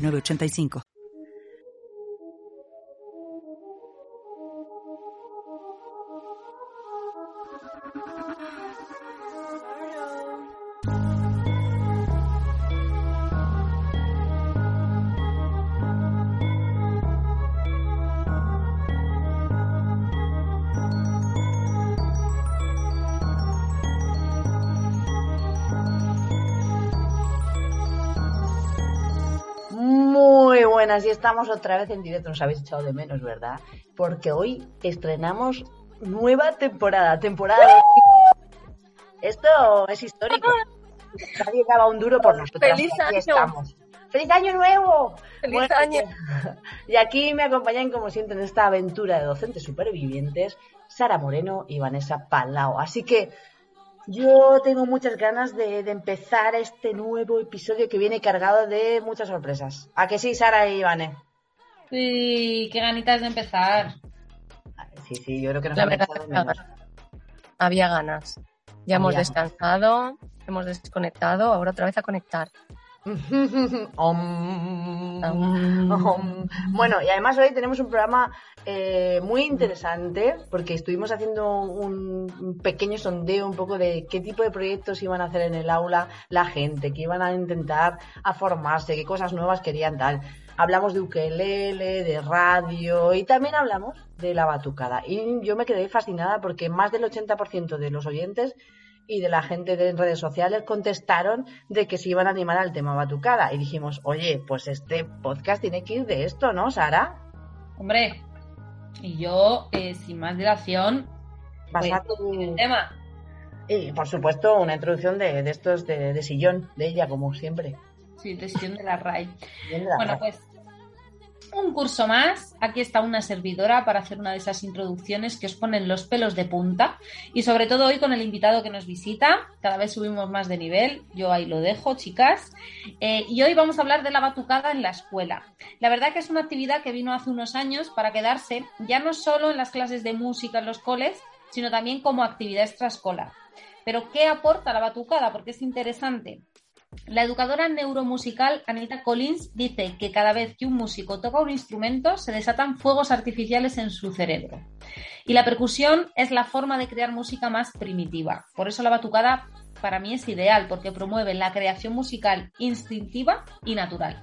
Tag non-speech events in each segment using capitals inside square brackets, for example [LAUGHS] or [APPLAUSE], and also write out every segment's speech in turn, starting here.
8985. así estamos otra vez en directo, nos habéis echado de menos, ¿verdad? Porque hoy estrenamos nueva temporada, temporada. De... Esto es histórico. Nadie daba un duro por nosotros. ¡Feliz año! Estamos. ¡Feliz año nuevo! ¡Feliz año! Y aquí me acompañan, como siempre, en esta aventura de docentes supervivientes, Sara Moreno y Vanessa Palao. Así que yo tengo muchas ganas de, de empezar este nuevo episodio que viene cargado de muchas sorpresas. ¿A que sí, Sara y Vane? Sí, qué ganitas de empezar. Sí, sí, yo creo que nos La han menos. Había ganas. Ya hemos descansado, hemos desconectado, ahora otra vez a conectar. [LAUGHS] Om. Om. Bueno, y además hoy tenemos un programa eh, muy interesante porque estuvimos haciendo un un pequeño sondeo un poco de qué tipo de proyectos iban a hacer en el aula la gente, que iban a intentar a formarse, qué cosas nuevas querían tal. Hablamos de ukelele, de radio y también hablamos de la batucada. Y yo me quedé fascinada porque más del 80% de los oyentes y de la gente de redes sociales contestaron de que se iban a animar al tema batucada. Y dijimos, oye, pues este podcast tiene que ir de esto, ¿no, Sara? Hombre, y yo, eh, sin más dilación, tu- el tema. Y por supuesto, una introducción de, de estos de, de sillón, de ella, como siempre. Sí, de la RAI. Bien de la Bueno, RAI. pues un curso más. Aquí está una servidora para hacer una de esas introducciones que os ponen los pelos de punta. Y sobre todo hoy con el invitado que nos visita. Cada vez subimos más de nivel. Yo ahí lo dejo, chicas. Eh, y hoy vamos a hablar de la batucada en la escuela. La verdad que es una actividad que vino hace unos años para quedarse ya no solo en las clases de música en los coles, sino también como actividad extraescolar. Pero ¿qué aporta la batucada? Porque es interesante. La educadora neuromusical Anita Collins dice que cada vez que un músico toca un instrumento se desatan fuegos artificiales en su cerebro. Y la percusión es la forma de crear música más primitiva. Por eso la batucada para mí es ideal porque promueve la creación musical instintiva y natural.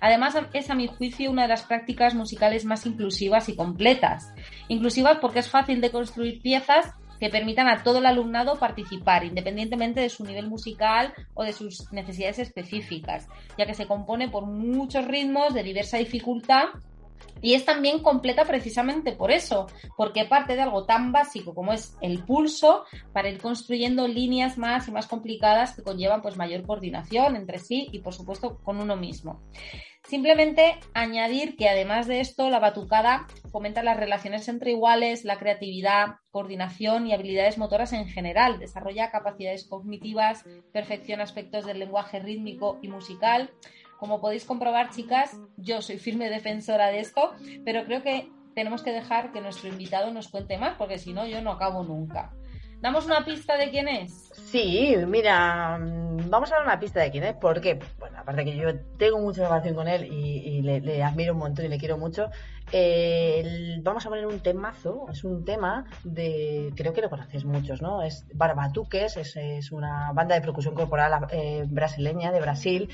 Además, es a mi juicio una de las prácticas musicales más inclusivas y completas. Inclusivas porque es fácil de construir piezas que permitan a todo el alumnado participar, independientemente de su nivel musical o de sus necesidades específicas, ya que se compone por muchos ritmos de diversa dificultad y es también completa precisamente por eso, porque parte de algo tan básico como es el pulso para ir construyendo líneas más y más complicadas que conllevan pues mayor coordinación entre sí y por supuesto con uno mismo. Simplemente añadir que además de esto, la batucada fomenta las relaciones entre iguales, la creatividad, coordinación y habilidades motoras en general, desarrolla capacidades cognitivas, perfecciona aspectos del lenguaje rítmico y musical. Como podéis comprobar, chicas, yo soy firme defensora de esto, pero creo que tenemos que dejar que nuestro invitado nos cuente más, porque si no, yo no acabo nunca. ¿Damos una pista de quién es? Sí, mira, vamos a dar una pista de quién es, porque, bueno, aparte que yo tengo mucha relación con él y, le, admiro un montón y le quiero mucho, eh, vamos a poner un temazo, es un tema de, creo que lo conocéis muchos, ¿no? Es Barbatuques, es, es una banda de percusión corporal eh, brasileña de Brasil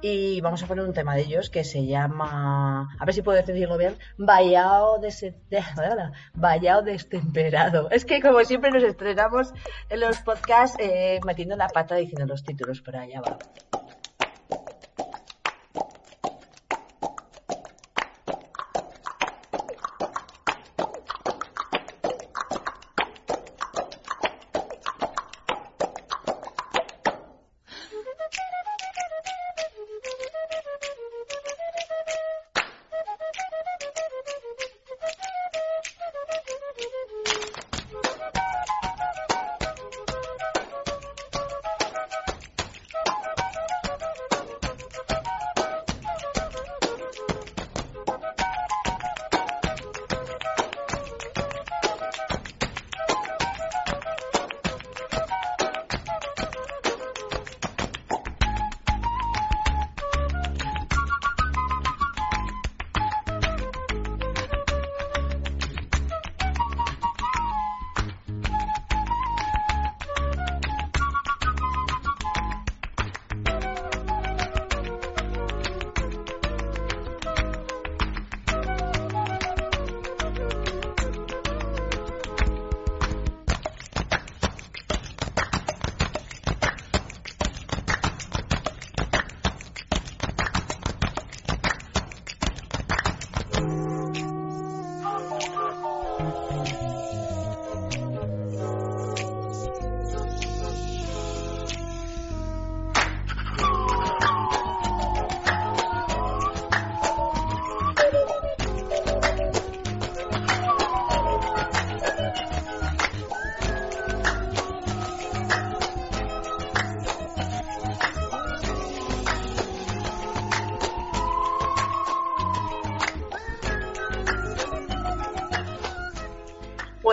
y vamos a poner un tema de ellos que se llama, a ver si puedo decirlo bien, Vallao, de, [LAUGHS] Vallao Destemperado. Es que como siempre nos estrenamos en los podcasts eh, metiendo la pata diciendo los títulos, pero allá va.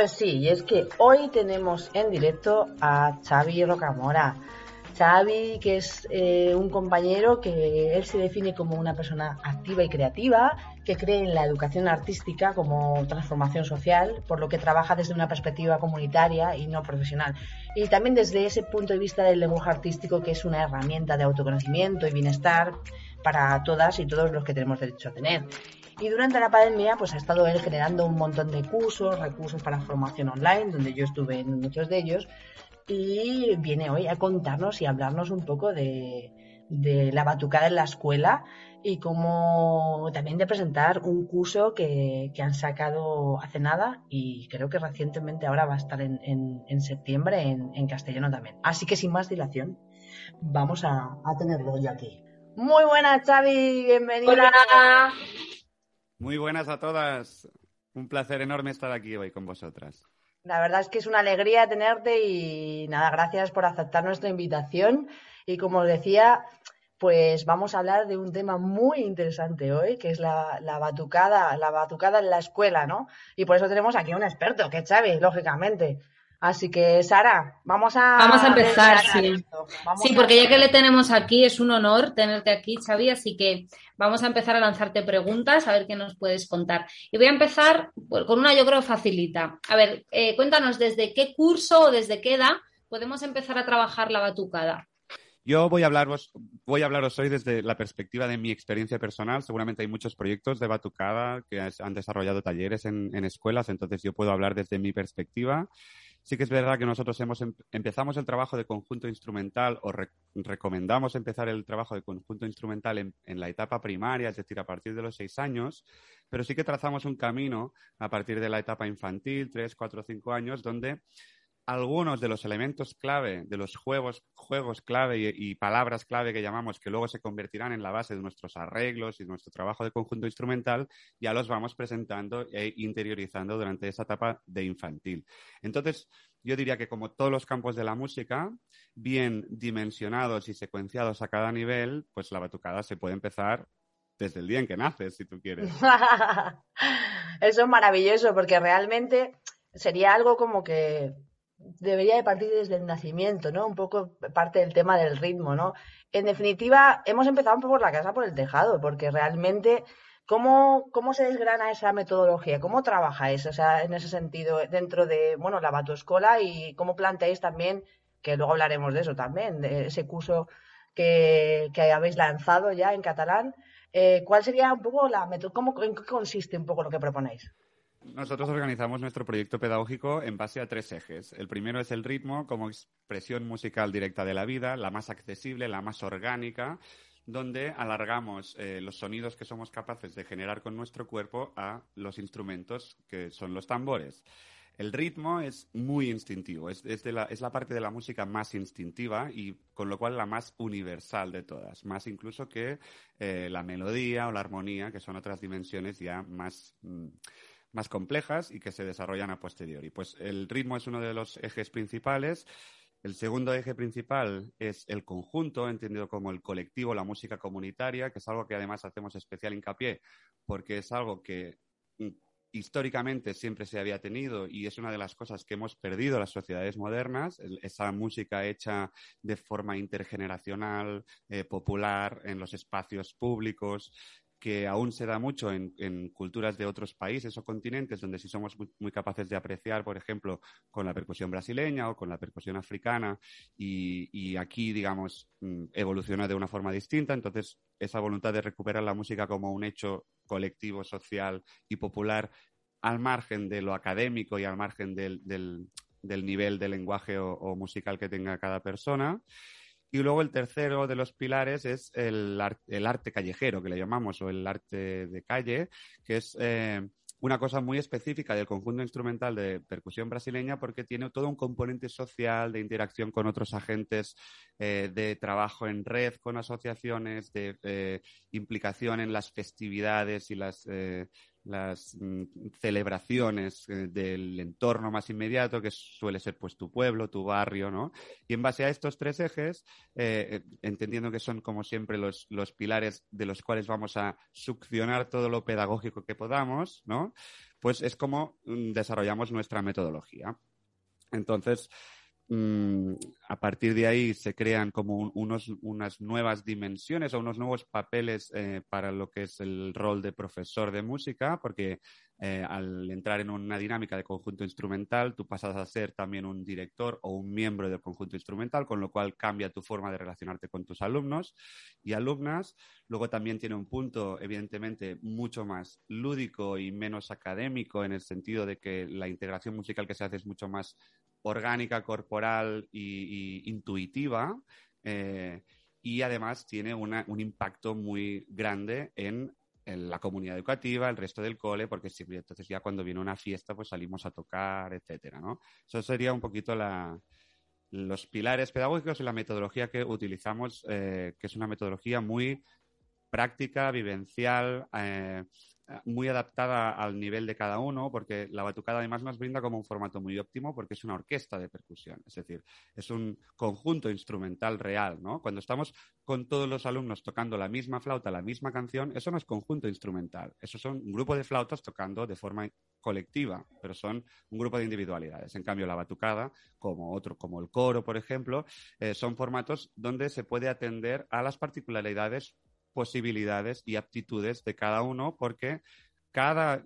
Pues sí, y es que hoy tenemos en directo a Xavi Rocamora. Xavi, que es eh, un compañero que él se define como una persona activa y creativa, que cree en la educación artística como transformación social, por lo que trabaja desde una perspectiva comunitaria y no profesional. Y también desde ese punto de vista del lenguaje artístico, que es una herramienta de autoconocimiento y bienestar para todas y todos los que tenemos derecho a tener. Y durante la pandemia, pues ha estado él generando un montón de cursos, recursos para formación online, donde yo estuve en muchos de ellos, y viene hoy a contarnos y hablarnos un poco de, la batucada en la escuela y como también de presentar un curso que, han sacado hace nada y creo que recientemente ahora va a estar en, septiembre en, castellano también. Así que sin más dilación, vamos a, a tenerlo hoy aquí. Muy buenas, Xavi, bienvenida. Muy buenas a todas. Un placer enorme estar aquí hoy con vosotras. La verdad es que es una alegría tenerte y nada, gracias por aceptar nuestra invitación. Y como decía, pues vamos a hablar de un tema muy interesante hoy, que es la, la, batucada, la batucada en la escuela, ¿no? Y por eso tenemos aquí un experto, que es Xavi, lógicamente. Así que, Sara, vamos a... Vamos a empezar, sí. Sí, porque ya que le tenemos aquí, es un honor tenerte aquí, Xavi, así que vamos a empezar a lanzarte preguntas, a ver qué nos puedes contar. Y voy a empezar pues, con una, yo creo, facilita. A ver, eh, cuéntanos, ¿desde qué curso o desde qué edad podemos empezar a trabajar la batucada? Yo voy a, hablaros, voy a hablaros hoy desde la perspectiva de mi experiencia personal. Seguramente hay muchos proyectos de batucada que han desarrollado talleres en, en escuelas, entonces yo puedo hablar desde mi perspectiva. Sí que es verdad que nosotros hemos em, empezamos el trabajo de conjunto instrumental o recomendamos empezar el trabajo de conjunto instrumental en, en, la etapa primaria, es decir, a partir de los seis años, pero sí que trazamos un camino a partir de la etapa infantil, tres, cuatro, cinco años, donde algunos de los elementos clave, de los juegos, juegos clave y, palabras clave que llamamos, que luego se convertirán en la base de nuestros arreglos y nuestro trabajo de conjunto instrumental, ya los vamos presentando e interiorizando durante esa etapa de infantil. Entonces, yo diría que como todos los campos de la música, bien dimensionados y secuenciados a cada nivel, pues la batucada se puede empezar desde el día en que naces, si tú quieres. [LAUGHS] Eso es maravilloso, porque realmente sería algo como que debería de partir desde el nacimiento, ¿no? Un poco parte del tema del ritmo, ¿no? En definitiva, hemos empezado un poco por la casa, por el tejado, porque realmente, ¿cómo, cómo se desgrana esa metodología? ¿Cómo trabajáis, o sea, en ese sentido, dentro de, bueno, la Batuescola y cómo planteáis también, que luego hablaremos de eso también, de ese curso que, que habéis lanzado ya en catalán, eh, ¿cuál sería un poco la metodología, cómo, en qué consiste un poco lo que proponéis? Nosotros organizamos nuestro proyecto pedagógico en base a tres ejes. El primero es el ritmo como expresión musical directa de la vida, la más accesible, la más orgánica, donde alargamos eh, los sonidos que somos capaces de generar con nuestro cuerpo a los instrumentos que son los tambores. El ritmo es muy instintivo, es, la, parte de la música más instintiva y con lo cual la más universal de todas, más incluso que eh, la melodía o la armonía, que son otras dimensiones ya más... Mm, más complejas y que se desarrollan a posteriori. Pues el ritmo es uno de los ejes principales. El segundo eje principal es el conjunto, entendido como el colectivo, la música comunitaria, que es algo que además hacemos especial hincapié porque es algo que mm, históricamente siempre se había tenido y es una de las cosas que hemos perdido las sociedades modernas, esa música hecha de forma intergeneracional, eh, popular, en los espacios públicos, que aún se da mucho en, culturas de otros países o continentes, donde sí somos muy, capaces de apreciar, por ejemplo, con la percusión brasileña o con la percusión africana, y, aquí, digamos, mm, evoluciona de una forma distinta. Entonces, esa voluntad de recuperar la música como un hecho colectivo, social y popular, al margen de lo académico y al margen del, nivel de lenguaje o musical que tenga cada persona. Y luego el tercero de los pilares es el, arte callejero, que le llamamos, o el arte de calle, que es eh, una cosa muy específica del conjunto instrumental de percusión brasileña porque tiene todo un componente social de interacción con otros agentes, eh, de trabajo en red con asociaciones, de eh, implicación en las festividades y las las mm, celebraciones eh, del entorno más inmediato, que suele ser pues tu pueblo, tu barrio, ¿no? Y en base a estos tres ejes, eh, eh, entendiendo que son como siempre los, pilares de los cuales vamos a succionar todo lo pedagógico que podamos, ¿no? pues es como mm, desarrollamos nuestra metodología. Entonces, mm, a partir de ahí se crean como unos, unas nuevas dimensiones o unos nuevos papeles eh, para lo que es el rol de profesor de música, porque eh, al entrar en una dinámica de conjunto instrumental, tú pasas a ser también un director o un miembro del conjunto instrumental, con lo cual cambia tu forma de relacionarte con tus alumnos y alumnas. Luego también tiene un punto, evidentemente, mucho más lúdico y menos académico, en el sentido de que la integración musical que se hace es mucho más orgánica, corporal y, intuitiva. Eh, y además tiene un impacto muy grande en en la comunidad educativa, el resto del cole, porque siempre, entonces ya cuando viene una fiesta, pues salimos a tocar, etcétera, ¿no? Eso sería un poquito la, los pilares pedagógicos y la metodología que utilizamos, eh, que es una metodología muy práctica, vivencial, eh, muy adaptada al nivel de cada uno, porque la batucada además nos brinda como un formato muy óptimo porque es una orquesta de percusión, es decir, es un conjunto instrumental real, ¿no? Cuando estamos con todos los alumnos tocando la misma flauta, la misma canción, eso no es conjunto instrumental, eso son un grupo de flautas tocando de forma colectiva, pero son un grupo de individualidades. En cambio, la batucada, como otro, como el coro, por ejemplo, eh, son formatos donde se puede atender a las particularidades posibilidades y aptitudes de cada uno porque cada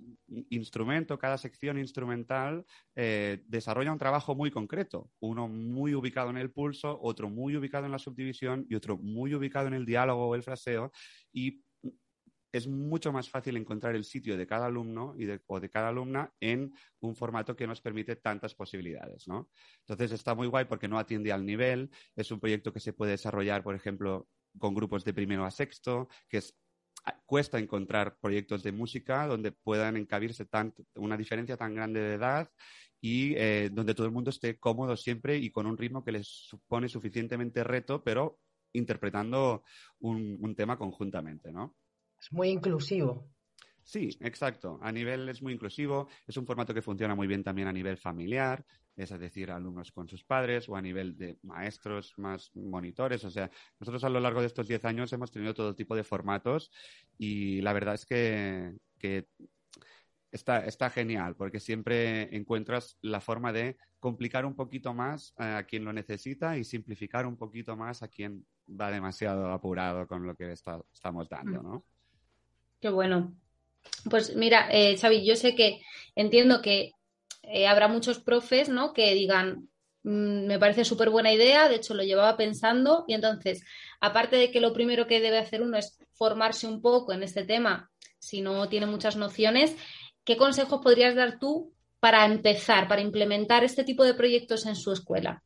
instrumento, cada sección instrumental eh, desarrolla un trabajo muy concreto, uno muy ubicado en el pulso, otro muy ubicado en la subdivisión y otro muy ubicado en el diálogo o el fraseo. Y es mucho más fácil encontrar el sitio de cada alumno y o de cada alumna en un formato que nos permite tantas posibilidades, ¿no? Entonces está muy guay porque no atiende al nivel, es un proyecto que se puede desarrollar, por ejemplo, con grupos de primero a sexto, que es cuesta encontrar proyectos de música donde puedan encabirse una diferencia tan grande de edad y eh, donde todo el mundo esté cómodo siempre y con un ritmo que les supone suficientemente reto, pero interpretando un, un tema conjuntamente, ¿no? Es muy inclusivo. Sí, exacto. A nivel es muy inclusivo, es un formato que funciona muy bien también a nivel familiar, es decir, alumnos con sus padres o a nivel de maestros más monitores. O sea, nosotros a lo largo de estos 10 años hemos tenido todo tipo de formatos y la verdad es que, está, está genial porque siempre encuentras la forma de complicar un poquito más a quien lo necesita y simplificar un poquito más a quien va demasiado apurado con lo que estamos dando, ¿no? Qué bueno. Pues mira, eh, Xavi, yo sé que entiendo que eh, habrá muchos profes, ¿no? Que digan, mm, me parece súper buena idea, de hecho lo llevaba pensando y entonces, aparte de que lo primero que debe hacer uno es formarse un poco en este tema, si no tiene muchas nociones, ¿qué consejos podrías dar tú para empezar, para implementar este tipo de proyectos en su escuela?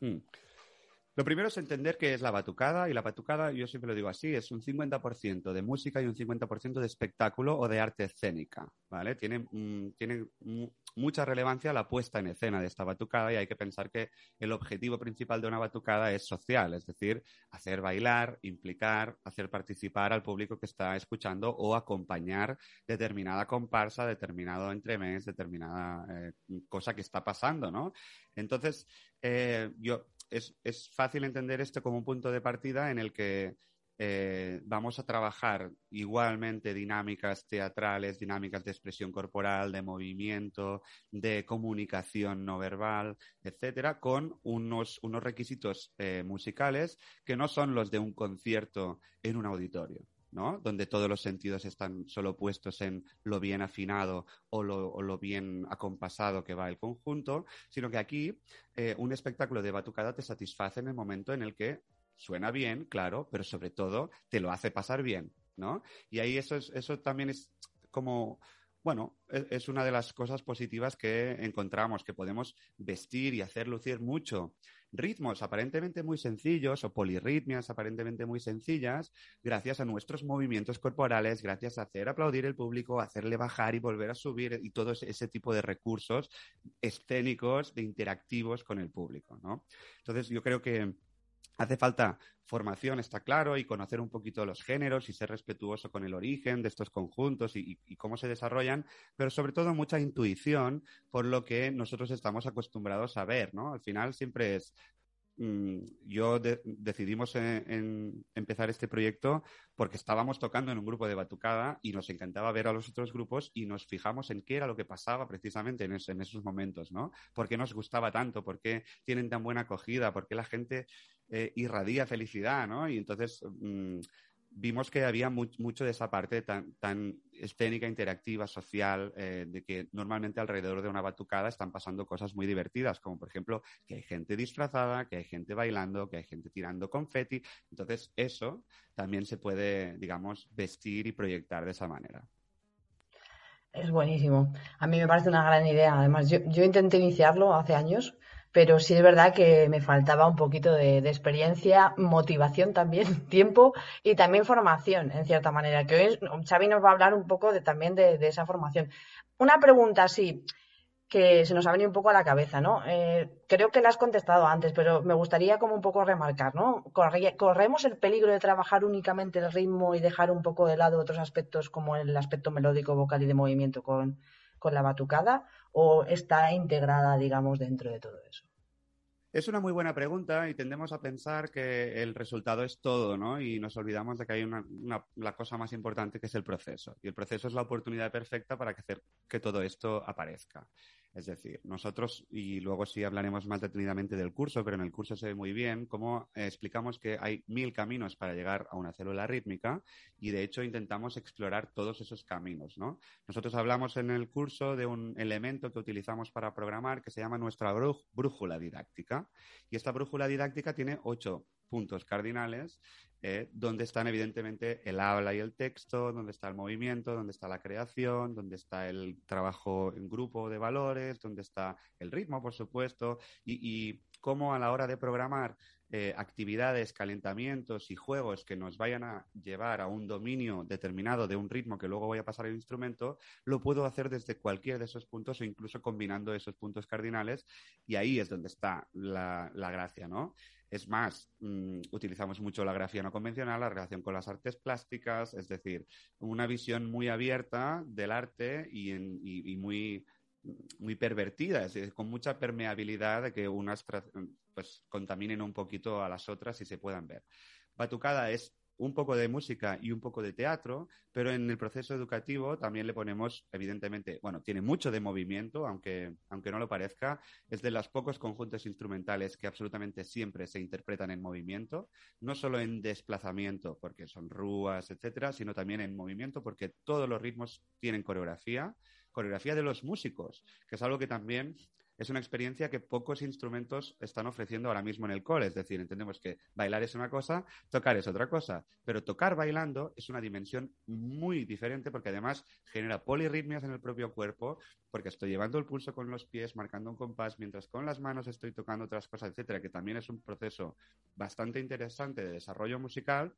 Hmm. Lo primero es entender qué es la batucada y la batucada, yo siempre lo digo así, es un 50% de música y un 50% de espectáculo o de arte escénica, ¿vale? Tiene, mm, tiene mucha relevancia la puesta en escena de esta batucada y hay que pensar que el objetivo principal de una batucada es social, es decir, hacer bailar, implicar, hacer participar al público que está escuchando o acompañar determinada comparsa, determinado entremés, determinada eh, cosa que está pasando, ¿no? Entonces, eh, yo es, es, fácil entender esto como un punto de partida en el que eh, vamos a trabajar igualmente dinámicas teatrales, dinámicas de expresión corporal, de movimiento, de comunicación no verbal, etcétera, con unos, unos requisitos eh, musicales que no son los de un concierto en un auditorio. Donde todos los sentidos están solo puestos en lo bien afinado o lo, bien acompasado que va el conjunto, sino que aquí eh, un espectáculo de batucada te satisface en el momento en el que suena bien, claro, pero sobre todo te lo hace pasar bien, ¿no? Y ahí eso, es, eso también es como bueno, e, es, una de las cosas positivas que encontramos, que podemos vestir y hacer lucir mucho ritmos aparentemente muy sencillos o polirritmias aparentemente muy sencillas gracias a nuestros movimientos corporales, gracias a hacer aplaudir el público, hacerle bajar y volver a subir y todo ese, tipo de recursos escénicos, de interactivos con el público, ¿no? Entonces yo creo que Hace falta formación, está claro, y conocer un poquito los géneros y ser respetuoso con el origen de estos conjuntos y, cómo se desarrollan, pero sobre todo mucha intuición por lo que nosotros estamos acostumbrados a ver, ¿no? Al final siempre es mm, yo decidimos en, empezar este proyecto porque estábamos tocando en un grupo de batucada y nos encantaba ver a los otros grupos y nos fijamos en qué era lo que pasaba precisamente en, esos momentos, ¿no? ¿Por qué nos gustaba tanto? ¿Por qué tienen tan buena acogida? ¿Por qué la gente eh, irradia felicidad, ¿no? Y entonces mm, vimos que había mucho de esa parte tan, tan escénica, interactiva, social, eh, de que normalmente alrededor de una batucada están pasando cosas muy divertidas, como por ejemplo que hay gente disfrazada, que hay gente bailando, que hay gente tirando confeti. Entonces, eso también se puede, digamos, vestir y proyectar de esa manera. Es buenísimo. A mí me parece una gran idea. Además, yo, yo intenté iniciarlo hace años pero sí es verdad que me faltaba un poquito de, experiencia, motivación también, [LAUGHS] tiempo y también formación, en cierta manera, que hoy Xavi nos va a hablar un poco también de, esa formación. Una pregunta así, que se nos ha venido un poco a la cabeza, ¿no? Eh, creo que la has contestado antes, pero me gustaría como un poco remarcar, ¿no? ¿Corremos el peligro de trabajar únicamente el ritmo y dejar un poco de lado otros aspectos como el aspecto melódico, vocal y de movimiento con, con la batucada? ¿O está integrada, digamos, dentro de todo eso? Es una muy buena pregunta y tendemos a pensar que el resultado es todo, ¿no? Y nos olvidamos de que hay una, la cosa más importante que es el proceso. Y el proceso es la oportunidad perfecta para hacer que todo esto aparezca. Es decir, nosotros, y luego sí hablaremos más detenidamente del curso, pero en el curso se ve muy bien cómo eh, explicamos que hay mil caminos para llegar a una célula rítmica y de hecho intentamos explorar todos esos caminos, ¿no? Nosotros hablamos en el curso de un elemento que utilizamos para programar que se llama nuestra brújula didáctica. Y esta brújula didáctica tiene ocho puntos cardinales eh, donde están evidentemente el habla y el texto, donde está el movimiento, donde está la creación, donde está el trabajo en grupo de valores, donde está el ritmo, por supuesto, y, cómo a la hora de programar eh, actividades, calentamientos y juegos que nos vayan a llevar a un dominio determinado de un ritmo que luego voy a pasar al instrumento, lo puedo hacer desde cualquier de esos puntos o incluso combinando esos puntos cardinales y ahí es donde está la, la gracia, ¿no? Es más, mm, utilizamos mucho la grafía no convencional, la relación con las artes plásticas, es decir, una visión muy abierta del arte y, muy, muy pervertida, es decir, con mucha permeabilidad de que unas pues, contaminen un poquito a las otras y se puedan ver. Batucada es un poco de música y un poco de teatro, pero en el proceso educativo también le ponemos, evidentemente, bueno, tiene mucho de movimiento, aunque, aunque no lo parezca, es de los pocos conjuntos instrumentales que absolutamente siempre se interpretan en movimiento, no solo en desplazamiento, porque son rúas, etcétera, sino también en movimiento, porque todos los ritmos tienen coreografía, coreografía de los músicos, que es algo que también es una experiencia que pocos instrumentos están ofreciendo ahora mismo en el cole. Es decir, entendemos que bailar es una cosa, tocar es otra cosa, pero tocar bailando es una dimensión muy diferente porque además genera polirritmias en el propio cuerpo, porque estoy llevando el pulso con los pies, marcando un compás, mientras con las manos estoy tocando otras cosas, etcétera, que también es un proceso bastante interesante de desarrollo musical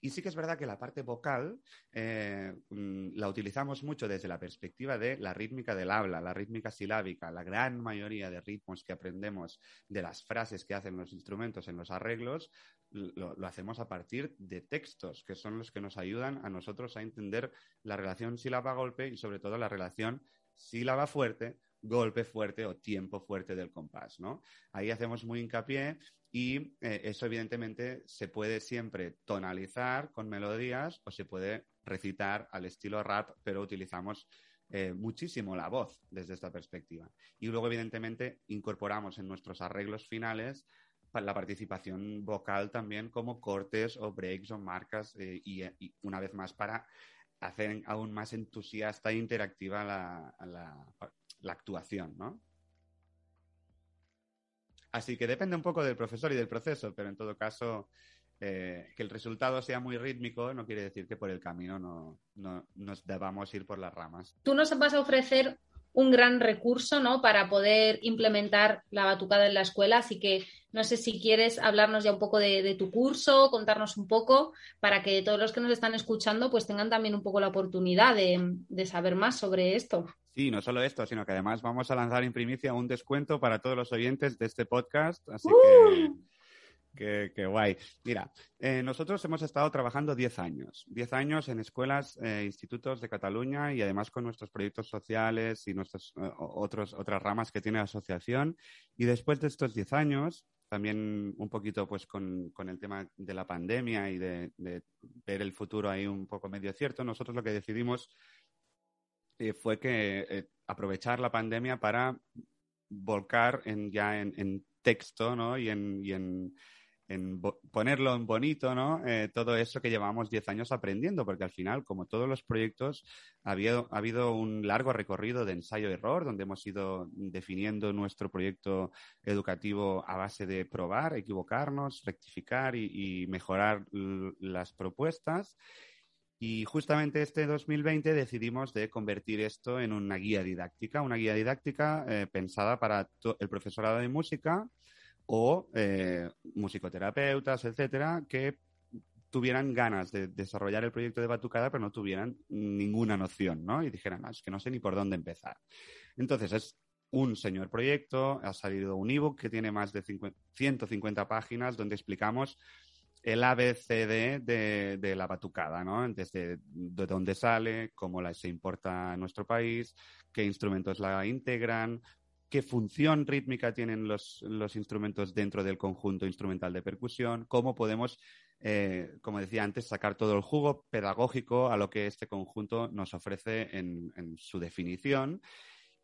y sí que es verdad que la parte vocal eh, mm, la utilizamos mucho desde la perspectiva de la rítmica del habla, la rítmica silábica. La gran mayoría de ritmos que aprendemos de las frases que hacen los instrumentos en los arreglos lo, hacemos a partir de textos, que son los que nos ayudan a nosotros a entender la relación sílaba-golpe y sobre todo la relación sílaba fuerte golpe fuerte o tiempo fuerte del compás, ¿no? Ahí hacemos muy hincapié y eh, eso evidentemente se puede siempre tonalizar con melodías o se puede recitar al estilo rap, pero utilizamos eh, muchísimo la voz desde esta perspectiva. Y luego evidentemente incorporamos en nuestros arreglos finales la participación vocal también como cortes o breaks o marcas eh, y, una vez más para hacer aún más entusiasta e interactiva la, la actuación, ¿no? Así que depende un poco del profesor y del proceso, pero en todo caso, eh, que el resultado sea muy rítmico no quiere decir que por el camino no, nos debamos ir por las ramas. Tú nos vas a ofrecer un gran recurso ¿no? para poder implementar la batucada en la escuela, así que no sé si quieres hablarnos ya un poco de, tu curso, contarnos un poco, para que todos los que nos están escuchando pues tengan también un poco la oportunidad de, de saber más sobre esto. Sí, no solo esto, sino que además vamos a lanzar en primicia un descuento para todos los oyentes de este podcast. Así que, ¡Uh! guay. Mira, eh, nosotros hemos estado trabajando 10 años, 10 años en escuelas, e institutos de Cataluña y además con nuestros proyectos sociales y nuestras eh, otros, otras ramas que tiene la asociación. Y después de estos 10 años, también un poquito pues con, el tema de la pandemia y de, ver el futuro ahí un poco medio cierto, nosotros lo que decidimos eh, fue que eh, aprovechar la pandemia para volcar en, ya en, texto ¿no? y en en ponerlo en bonito, ¿no? Eh, todo eso que llevamos 10 años aprendiendo, porque al final, como todos los proyectos, ha habido, ha habido un largo recorrido de ensayo-error, donde hemos ido definiendo nuestro proyecto educativo a base de probar, equivocarnos, rectificar y, mejorar las propuestas. Y justamente este 2020 decidimos de convertir esto en una guía didáctica, una guía didáctica eh, pensada para el profesorado de música, o eh, musicoterapeutas, etcétera, que tuvieran ganas de desarrollar el proyecto de Batucada, pero no tuvieran ninguna noción, ¿no? Y dijeran, ah, es que no sé ni por dónde empezar. Entonces, es un señor proyecto, ha salido un ebook que tiene más de 150 páginas donde explicamos el ABCD de, la batucada, ¿no? Desde de dónde sale, cómo se importa en nuestro país, qué instrumentos la integran, qué función rítmica tienen los, instrumentos dentro del conjunto instrumental de percusión, cómo podemos, eh, como decía antes, sacar todo el jugo pedagógico a lo que este conjunto nos ofrece en, en su definición.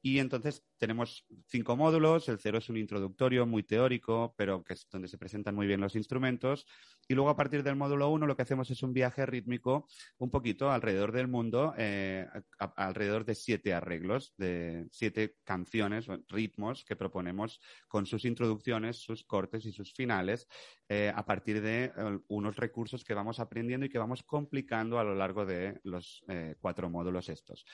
Y entonces tenemos cinco módulos. El cero es un introductorio muy teórico, pero que es donde se presentan muy bien los instrumentos. Y luego a partir del módulo 1 lo que hacemos es un viaje rítmico un poquito alrededor del mundo, eh, alrededor de siete arreglos, de siete canciones, ritmos que proponemos con sus introducciones, sus cortes y sus finales, eh, a partir de eh, unos recursos que vamos aprendiendo y que vamos complicando a lo largo de los cuatro módulos estos.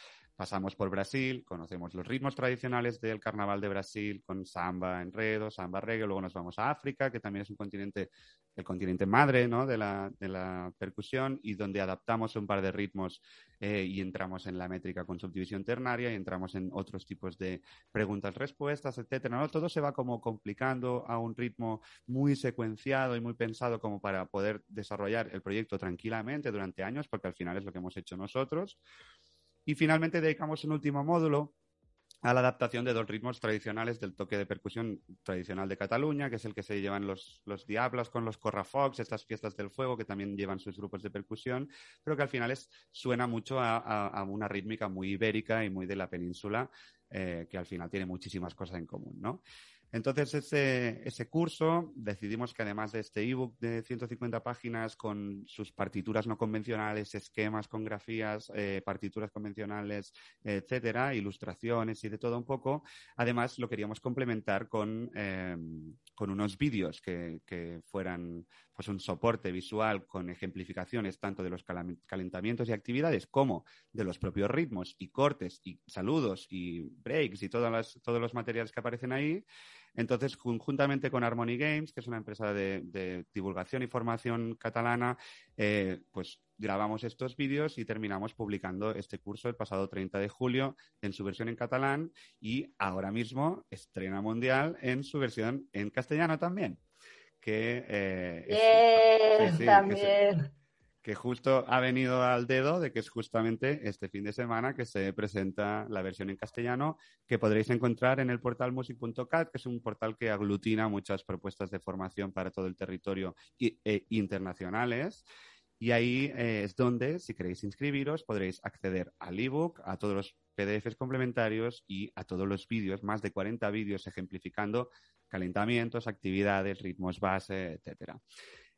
Pasamos por Brasil, conocemos los ritmos tradicionales del carnaval de Brasil con samba, enredo, samba, reggae, luego nos vamos a África, que también es un continente el continente madre de, la, percusión y donde adaptamos un par de ritmos eh, y entramos en la métrica con subdivisión ternaria y entramos en otros tipos de preguntas-respuestas, etcétera. ¿no? Todo se va como complicando a un ritmo muy secuenciado y muy pensado como para poder desarrollar el proyecto tranquilamente durante años, porque al final es lo que hemos hecho nosotros. Y finalmente dedicamos un último módulo a la adaptación de dos ritmos tradicionales del toque de percusión tradicional de Cataluña, que es el que se llevan los, los Diablos con los Corrafox, estas fiestas del fuego que también llevan sus grupos de percusión, pero que al final suena mucho a, una rítmica muy ibérica y muy de la península, eh, que al final tiene muchísimas cosas en común, ¿no? Entonces, ese, curso decidimos que además de este ebook de 150 páginas con sus partituras no convencionales, esquemas con grafías, eh, partituras convencionales, etcétera, ilustraciones y de todo un poco, además lo queríamos complementar con, em, con unos vídeos que, que, fueran pues un soporte visual con ejemplificaciones tanto de los calentamientos y actividades como de los propios ritmos y cortes y saludos y breaks y todas las, todos los materiales que aparecen ahí. Entonces, conjuntamente con Harmony Games, que es una empresa de, divulgación y formación catalana, eh, pues grabamos estos vídeos y terminamos publicando este curso el pasado 30 de julio en su versión en catalán y ahora mismo estrena mundial en su versión en castellano también. Que, eh, también que justo ha venido al dedo de que es justamente este fin de semana que se presenta la versión en castellano que podréis encontrar en el portal music.cat, que es un portal que aglutina muchas propuestas de formación para todo el territorio e internacionales. Y ahí eh, es donde, si queréis inscribiros, podréis acceder al ebook, a todos los PDFs complementarios y a todos los vídeos, más de 40 vídeos ejemplificando calentamientos, actividades, ritmos base, etcétera.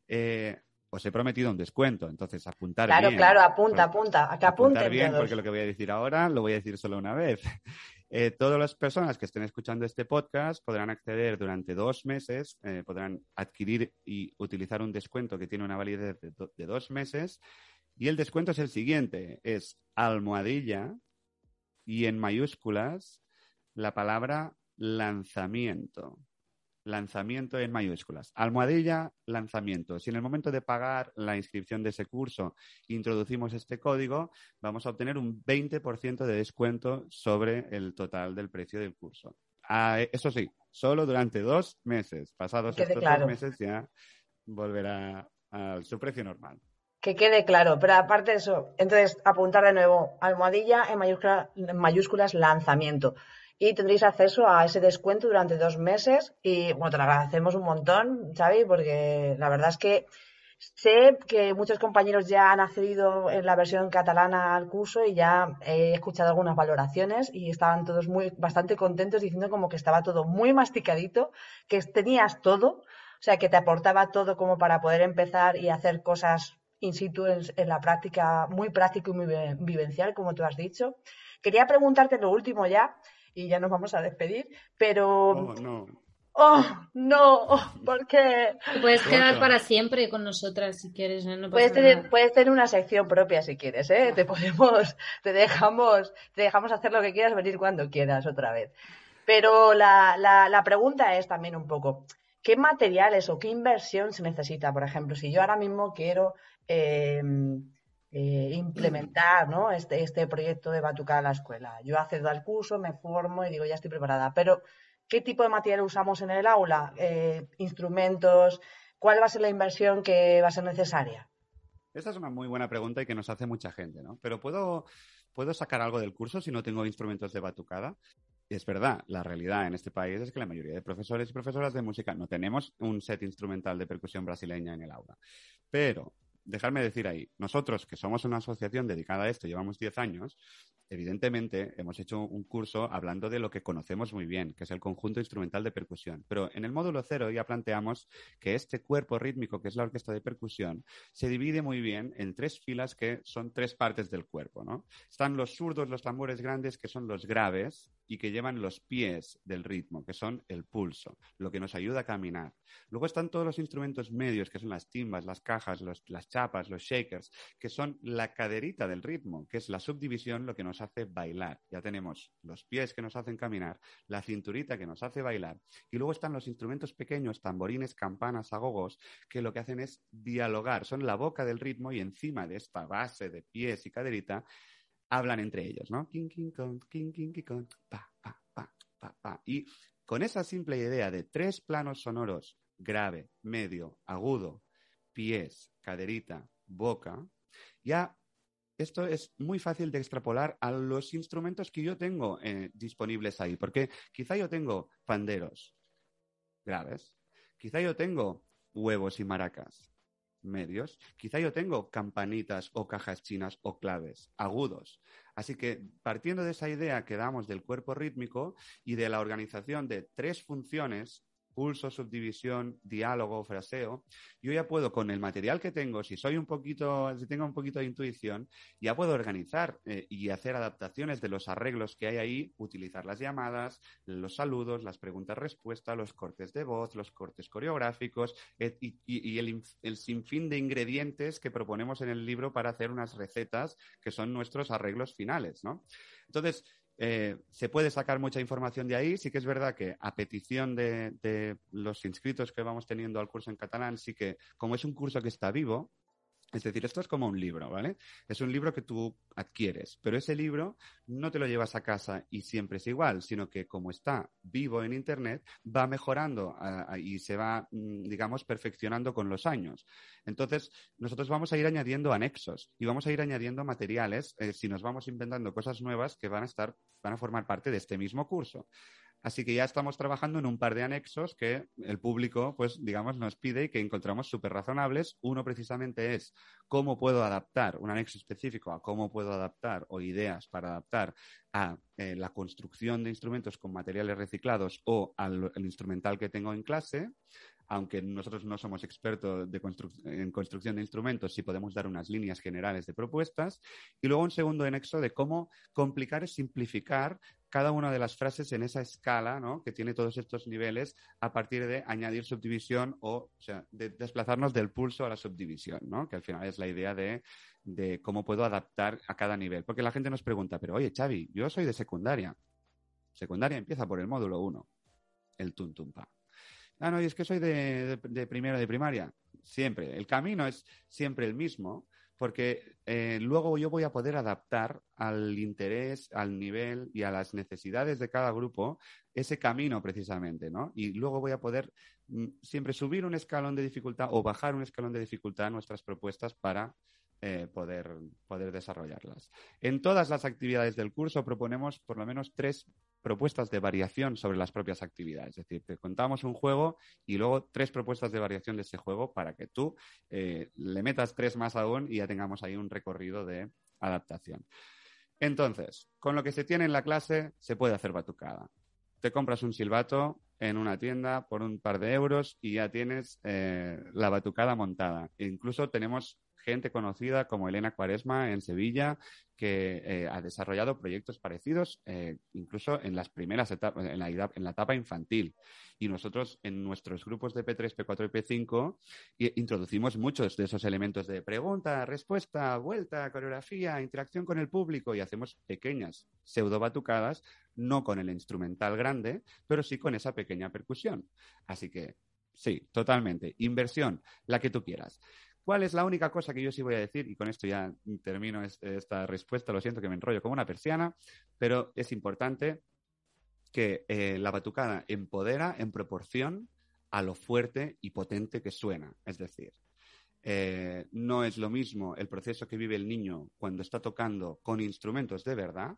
Eh, os he prometido un descuento, entonces apuntar bien. Claro, claro, apunta, apunta, a que apunten bien, porque lo que voy a decir ahora lo voy a decir solo una vez. [LAUGHS] Eh, todas las personas que estén escuchando este podcast podrán acceder durante dos meses, eh, podrán adquirir y utilizar un descuento que tiene una validez de, de dos meses. Y el descuento es el siguiente, es almohadilla y en mayúsculas la palabra lanzamiento lanzamiento en mayúsculas. Almohadilla, lanzamiento. Si en el momento de pagar la inscripción de ese curso introducimos este código, vamos a obtener un 20% de descuento sobre el total del precio del curso. Ah, eso sí, solo durante dos meses. Pasados estos dos meses ya volverá a su precio normal. Que quede claro, pero aparte de eso, entonces apuntar de nuevo, almohadilla en, en mayúsculas lanzamiento. Y tendréis acceso a ese descuento durante dos meses y bueno, te lo agradecemos un montón, Xavi, porque la verdad es que sé que muchos compañeros ya han accedido en la versión catalana al curso y ya he escuchado algunas valoraciones y estaban todos muy bastante contentos diciendo como que estaba todo muy masticadito, que tenías todo, o sea, que te aportaba todo como para poder empezar y hacer cosas in situ en, la práctica, muy práctico y muy vivencial, como tú has dicho. Quería preguntarte lo último ya, y ya nos vamos a despedir, pero... Oh, no. ¡Oh, no! Porque... Puedes quedar para siempre con nosotras si quieres. ¿no? puedes, tener, puedes tener una sección propia si quieres, ¿eh? Te podemos, te dejamos, te dejamos hacer lo que quieras, venir cuando quieras otra vez. Pero la, la, la pregunta es también un poco, ¿qué materiales o qué inversión se necesita? Por ejemplo, si yo ahora mismo quiero eh, eh, implementar este, este proyecto de Batucada a la escuela. Yo accedo al curso, me formo y digo, ya estoy preparada. Pero, ¿qué tipo de material usamos en el aula? Eh, ¿Instrumentos? ¿Cuál va a ser la inversión que va a ser necesaria? Esta es una muy buena pregunta y que nos hace mucha gente, ¿no? Pero ¿puedo, ¿puedo sacar algo del curso si no tengo instrumentos de batucada? Es verdad, la realidad en este país es que la mayoría de profesores y profesoras de música no tenemos un set instrumental de percusión brasileña en el aula. Pero dejarme decir ahí, nosotros que somos una asociación dedicada a esto, llevamos 10 años, evidentemente hemos hecho un curso hablando de lo que conocemos muy bien, que es el conjunto instrumental de percusión. Pero en el módulo cero ya planteamos que este cuerpo rítmico, que es la orquesta de percusión, se divide muy bien en tres filas que son tres partes del cuerpo. ¿no? Están los zurdos, los tambores grandes, que son los graves y que llevan los pies del ritmo, que son el pulso, lo que nos ayuda a caminar. Luego están todos los instrumentos medios, que son las timbas, las cajas, las chapas, los shakers, que son la caderita del ritmo, que es la subdivisión, lo que nos hace bailar. Ya tenemos los pies que nos hacen caminar, la cinturita que nos hace bailar, y luego están los instrumentos pequeños, tamborines, campanas, agogos, que lo que hacen es dialogar, son la boca del ritmo y encima de esta base de pies y caderita hablan entre ellos, ¿no? Y con esa simple idea de tres planos sonoros, grave, medio, agudo, pies, caderita, boca, ya esto es muy fácil de extrapolar a los instrumentos que yo tengo eh, disponibles ahí, porque quizá yo tengo panderos graves, quizá yo tengo huevos y maracas medios, quizá yo tengo campanitas o cajas chinas o claves agudos. Así que partiendo de esa idea que damos del cuerpo rítmico y de la organización de tres funciones pulso, subdivisión, diálogo, fraseo, yo ya puedo con el material que tengo, si soy un poquito, si tengo un poquito de intuición, ya puedo organizar eh, y hacer adaptaciones de los arreglos que hay ahí, utilizar las llamadas, los saludos, las preguntas-respuestas, los cortes de voz, los cortes coreográficos y, el, el, sinfín de ingredientes que proponemos en el libro para hacer unas recetas que son nuestros arreglos finales, ¿no? Entonces, eh, se puede sacar mucha información de ahí. Sí que es verdad que a petición de, los inscritos que vamos teniendo al curso en catalán, sí que como es un curso que está vivo, es decir, esto es como un libro, ¿vale? Es un libro que tú adquieres, pero ese libro no te lo llevas a casa y siempre es igual, sino que como está vivo en Internet, va mejorando y se va, mm, digamos, perfeccionando con los años. Entonces, nosotros vamos a ir añadiendo anexos y vamos a ir añadiendo materiales eh, si nos vamos inventando cosas nuevas que van a estar, van a formar parte de este mismo curso. Así que ya estamos trabajando en un par de anexos que el público, pues, digamos, nos pide y que encontramos súper razonables. Uno precisamente es cómo puedo adaptar, un anexo específico a cómo puedo adaptar o ideas para adaptar a eh, la construcción de instrumentos con materiales reciclados o al instrumental que tengo en clase aunque nosotros no somos expertos en construcción de instrumentos, sí podemos dar unas líneas generales de propuestas. Y luego un segundo anexo de cómo complicar y simplificar cada una de las frases en esa escala, ¿no? Que tiene todos estos niveles a partir de añadir subdivisión o, de desplazarnos del pulso a la subdivisión, ¿no? Que al final es la idea de, de cómo puedo adaptar a cada nivel. Porque la gente nos pregunta, pero oye, Xavi, yo soy de secundaria. Secundaria empieza por el módulo 1, el tuntumpa. Ah, no, y es que soy de, primero de primaria. Siempre. El camino es siempre el mismo, porque eh, luego yo voy a poder adaptar al interés, al nivel y a las necesidades de cada grupo ese camino precisamente, ¿no? Y luego voy a poder mm, siempre subir un escalón de dificultad o bajar un escalón de dificultad nuestras propuestas para eh, poder, poder desarrollarlas. En todas las actividades del curso proponemos por lo menos tres propuestas de variación sobre las propias actividades. Es decir, te contamos un juego y luego tres propuestas de variación de ese juego para que tú eh, le metas tres más aún y ya tengamos ahí un recorrido de adaptación. Entonces, con lo que se tiene en la clase se puede hacer batucada. Te compras un silbato en una tienda por un par de euros y ya tienes eh, la batucada montada. E incluso tenemos gente conocida como Elena Cuaresma en Sevilla, que eh, ha desarrollado proyectos parecidos, eh, incluso en las primeras etapas, en la, en la, etapa infantil. Y nosotros en nuestros grupos de P3, P4 y P5 introducimos muchos de esos elementos de pregunta, respuesta, vuelta, coreografía, interacción con el público y hacemos pequeñas pseudo batucadas, no con el instrumental grande, pero sí con esa pequeña percusión. Así que sí, totalmente. Inversión, la que tú quieras. ¿Cuál es la única cosa que yo sí voy a decir? Y con esto ya termino esta respuesta. Lo siento que me enrollo como una persiana, pero es importante que eh, la batucada empodera en proporción a lo fuerte y potente que suena. Es decir, eh, no es lo mismo el proceso que vive el niño cuando está tocando con instrumentos de verdad.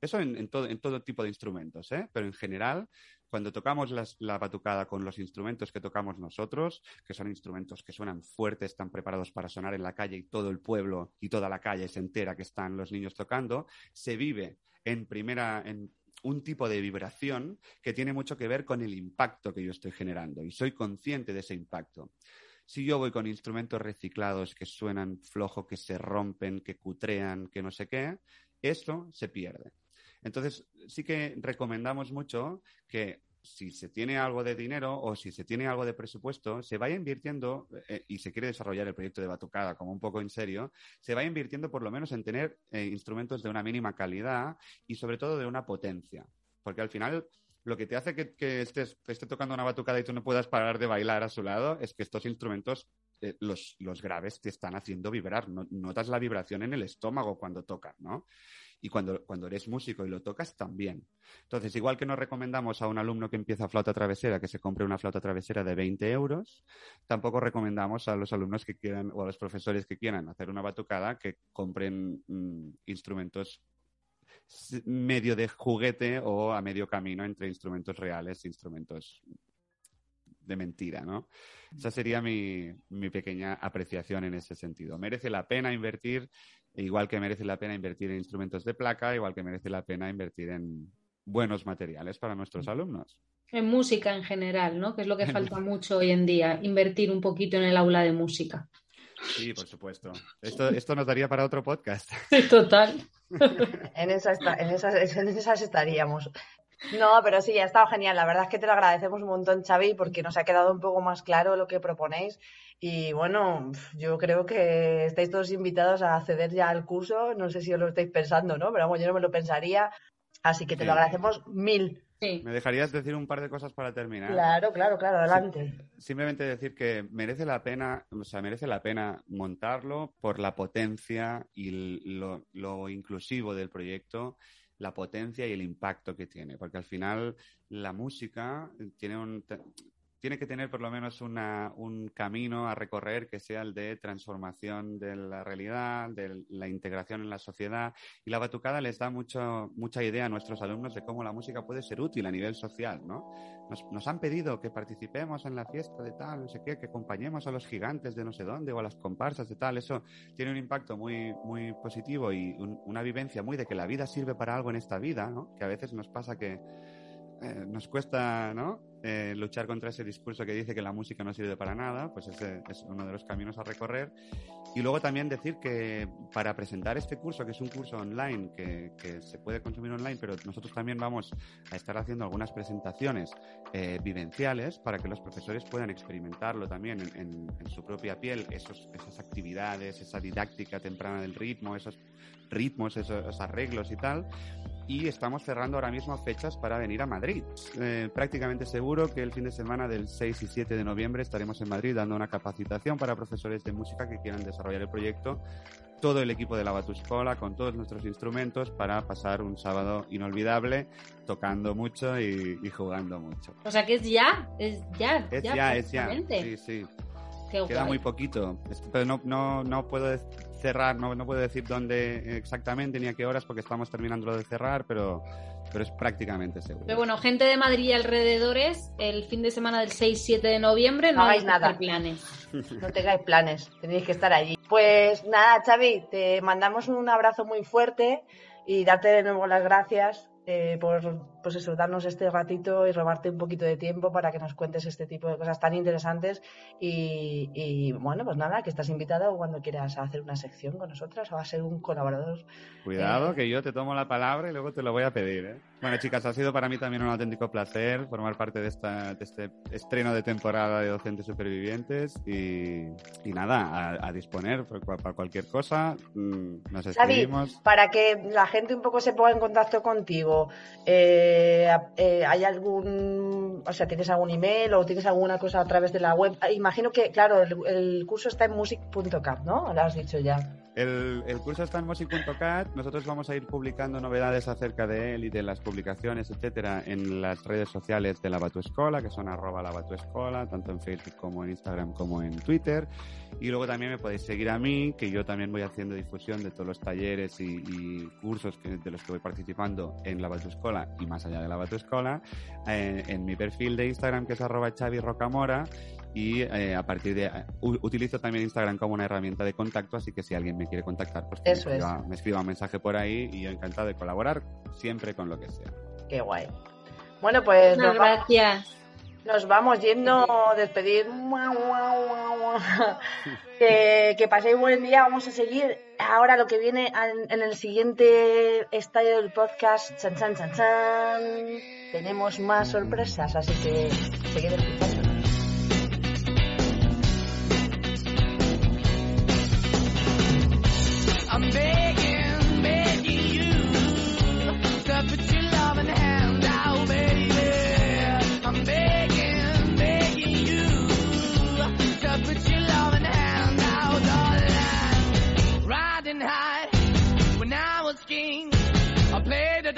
Eso en, todo, en todo tipo de instrumentos, ¿eh? pero en general cuando tocamos la batucada con los instrumentos que tocamos nosotros, que son instrumentos que suenan fuertes, están preparados para sonar en la calle y todo el pueblo y toda la calle se entera que están los niños tocando, se vive en primera, en un tipo de vibración que tiene mucho que ver con el impacto que yo estoy generando y soy consciente de ese impacto. Si yo voy con instrumentos reciclados que suenan flojo, que se rompen, que cutrean, que no sé qué, eso se pierde. Entonces, sí que recomendamos mucho que si se tiene algo de dinero o si se tiene algo de presupuesto, se vaya invirtiendo eh, y se quiere desarrollar el proyecto de Batucada como un poco en serio, se vaya invirtiendo por lo menos en tener eh, instrumentos de una mínima calidad y sobre todo de una potencia. Porque al final lo que te hace que, estés, esté tocando una batucada y tú no puedas parar de bailar a su lado es que estos instrumentos eh, los, graves te están haciendo vibrar. notas la vibración en el estómago cuando tocas, ¿no? Y cuando, cuando eres músico y lo tocas también. Entonces, igual que nos recomendamos a un alumno que empieza flauta travesera que se compre una flauta travesera de 20 euros, tampoco recomendamos a los alumnos que quieran o a los profesores que quieran hacer una batucada que compren mm, instrumentos medio de juguete o a medio camino entre instrumentos reales e instrumentos de mentira, ¿no? Esa sería mi, mi, pequeña apreciación en ese sentido. Merece la pena invertir Igual que merece la pena invertir en instrumentos de placa, igual que merece la pena invertir en buenos materiales para nuestros alumnos. En música en general, ¿no? Que es lo que falta mucho hoy en día, invertir un poquito en el aula de música. Sí, por supuesto. Esto, esto nos daría para otro podcast. Sí, [LAUGHS] total. en, esas, en, esas, en esas estaríamos. No, pero sí, ha estado genial. La verdad es que te lo agradecemos un montón, Xavi, porque nos ha quedado un poco más claro lo que proponéis. Y bueno, yo creo que estáis todos invitados a acceder ya al curso. No sé si os lo estáis pensando, ¿no? Pero vamos, yo no me lo pensaría. Así que te lo agradecemos mil. ¿Me dejarías decir un par de cosas para terminar? Claro, claro, claro, adelante. simplemente decir que merece la pena, o sea, merece la pena montarlo por la potencia y lo, lo inclusivo del proyecto la potencia y el impacto que tiene, porque al final la música tiene un, tiene que tener por lo menos un camino a recorrer que sea el de transformación de la realidad, de la integración en la sociedad. Y la batucada les da mucho, mucha idea a nuestros alumnos de cómo la música puede ser útil a nivel social, ¿no? Nos, han pedido que participemos en la fiesta de tal, no sé qué, que acompañemos a los gigantes de no sé dónde o a las comparsas de tal. Eso tiene un impacto muy, muy positivo y una vivencia muy de que la vida sirve para algo en esta vida, ¿no? Que a veces nos pasa que eh, nos cuesta, ¿no? Eh, luchar contra ese discurso que dice que la música no sirve para nada, pues ese es uno de los caminos a recorrer. Y luego también decir que para presentar este curso, que es un curso online, que, se puede consumir online, pero nosotros también vamos a estar haciendo algunas presentaciones eh, vivenciales para que los profesores puedan experimentarlo también en, su propia piel, esas actividades, esa didáctica temprana del ritmo, esos ritmos, esos arreglos y tal y estamos cerrando ahora mismo fechas para venir a Madrid. Eh, prácticamente seguro que el fin de semana del 6 y 7 de noviembre estaremos en Madrid dando una capacitación para profesores de música que quieran desarrollar el proyecto. Todo el equipo de la Batuscola con todos nuestros instrumentos para pasar un sábado inolvidable tocando mucho y, jugando mucho. O sea que es ya, es ya. Es ya, es ya. Sí, sí. Queda muy poquito, pero no, no, no puedo cerrar, no, no puedo decir dónde exactamente ni a qué horas porque estamos terminando lo de cerrar, pero, pero es prácticamente seguro. Pero bueno, gente de Madrid y alrededores, el fin de semana del 6-7 de noviembre no, No hagáis nada. planes. [LAUGHS] No tengáis planes, tenéis que estar allí. Pues nada, Xavi, te mandamos un abrazo muy fuerte y darte de nuevo las gracias eh, por pues eso, darnos este ratito y robarte un poquito de tiempo para que nos cuentes este tipo de cosas tan interesantes. Y, y, bueno, pues nada, que estás invitado cuando quieras a hacer una sección con nosotras o a ser un colaborador. Cuidado, Eh, que yo te tomo la palabra y luego te lo voy a pedir. ¿eh? Bueno, chicas, ha sido para mí también un auténtico placer formar parte de, esta, de este estreno de temporada de Docentes Supervivientes. Y, y nada, a, a disponer para cualquier cosa. mm, Nos escribimos. para que la gente un poco se ponga en contacto contigo, eh, eh, ¿hay algún, o sea, tienes algún email o tienes alguna cosa a través de la web? Ah, Imagino que, claro, el, el curso está en music.cap, ¿no? Lo has dicho ya. El, curso está en music.cat. Nosotros vamos a ir publicando novedades acerca de él y de las publicaciones, etcétera, en las redes sociales de la Batuescola, que son arroba la Batuescola, tanto en Facebook como en Instagram como en Twitter. Y luego también me podéis seguir a mí, que yo también voy haciendo difusión de todos los talleres y, cursos que- de los que voy participando en la Batuescola y más allá de la Batuescola, eh, en mi perfil de Instagram, que es arroba Xavi Rocamora, y eh, a partir de utilizo también Instagram como una herramienta de contacto, así que si alguien me quiere contactar, pues que Eso me, es. escriba, me escriba un mensaje por ahí y yo encantado de colaborar siempre con lo que sea. Qué guay. Bueno, pues nos vamos, gracias. nos vamos yendo a despedir. Que, que paséis buen día. Vamos a seguir ahora lo que viene en, en el siguiente estadio del podcast. Chan, chan, chan, chan. Tenemos más sorpresas, así que seguid escuchándonos.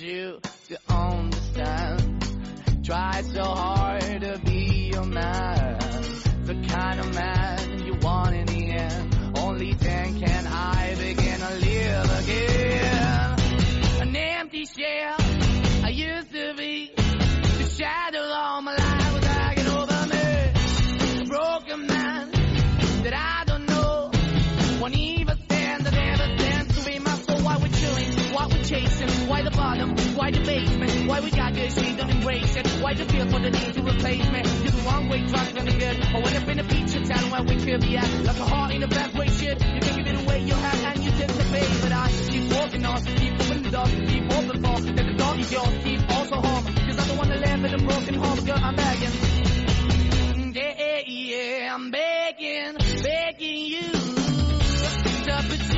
need you to why the basement, why we got good, she don't embrace it. Why the feel for the need to replace me? You're the wrong way, trying to be good. I went up in a feature town where we could be at. Like a heart in a bad way, shit. You can give it away, you have, and you to pay. But I keep walking on, keep moving the door, keep open for. That the dog is yours, keep also home. Cause I don't wanna live in a broken home, girl, I'm begging. Yeah, yeah, I'm begging, begging you to put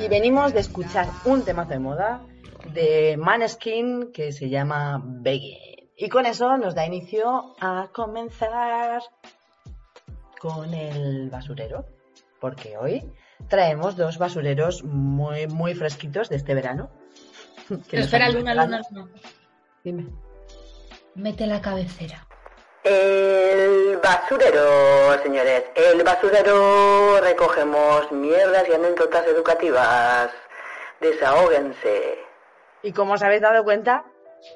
y venimos de escuchar un temazo de moda de Maneskin que se llama Begging. Y con eso nos da inicio a comenzar con el basurero, porque hoy traemos dos basureros muy, muy fresquitos de este verano. [LAUGHS] que Pero espera, Luna. Luna, Luna. Dime. Mete la cabecera. El basurero, señores. El basurero recogemos mierdas y anécdotas educativas. Desahóguense. Y como os habéis dado cuenta,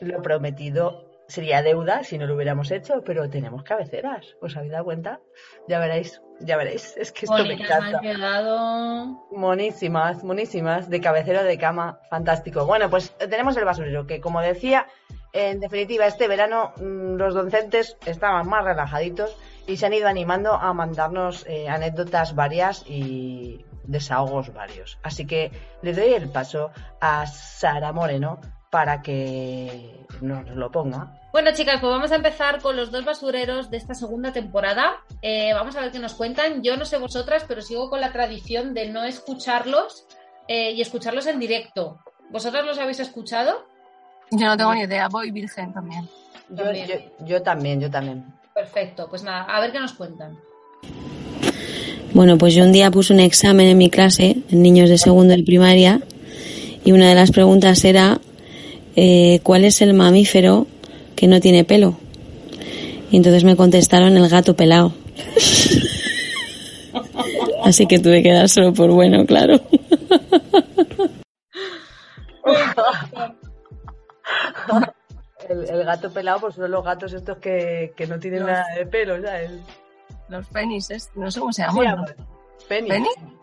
lo prometido sería deuda si no lo hubiéramos hecho, pero tenemos cabeceras. ¿Os habéis dado cuenta? Ya veréis, ya veréis. Es que esto me encanta. quedado. Monísimas, monísimas, de cabecero de cama, fantástico. Bueno, pues tenemos el basurero, que como decía, en definitiva, este verano mm, los docentes estaban más relajaditos y se han ido animando a mandarnos eh, anécdotas varias y desahogos varios. Así que le doy el paso a Sara Moreno para que nos lo ponga. Bueno, chicas, pues vamos a empezar con los dos basureros de esta segunda temporada. Eh, vamos a ver qué nos cuentan. Yo no sé vosotras, pero sigo con la tradición de no escucharlos eh, y escucharlos en directo. ¿Vosotras los habéis escuchado? Yo no tengo ni idea, voy virgen también. Yo, También. yo- yo también, yo también. Perfecto, pues nada, a ver qué nos cuentan. Bueno, pues yo un día puse un examen en mi clase, en niños de segundo de primaria, y una de las preguntas era eh, ¿cuál es el mamífero que no tiene pelo? Y entonces me contestaron el gato pelado. Así que tuve que dárselo por bueno, claro. El, el gato pelado, pues son los gatos estos que, que no tienen Los- nada de pelo, ¿sabes? Los fenices, no sé cómo se llaman. ¿Penny?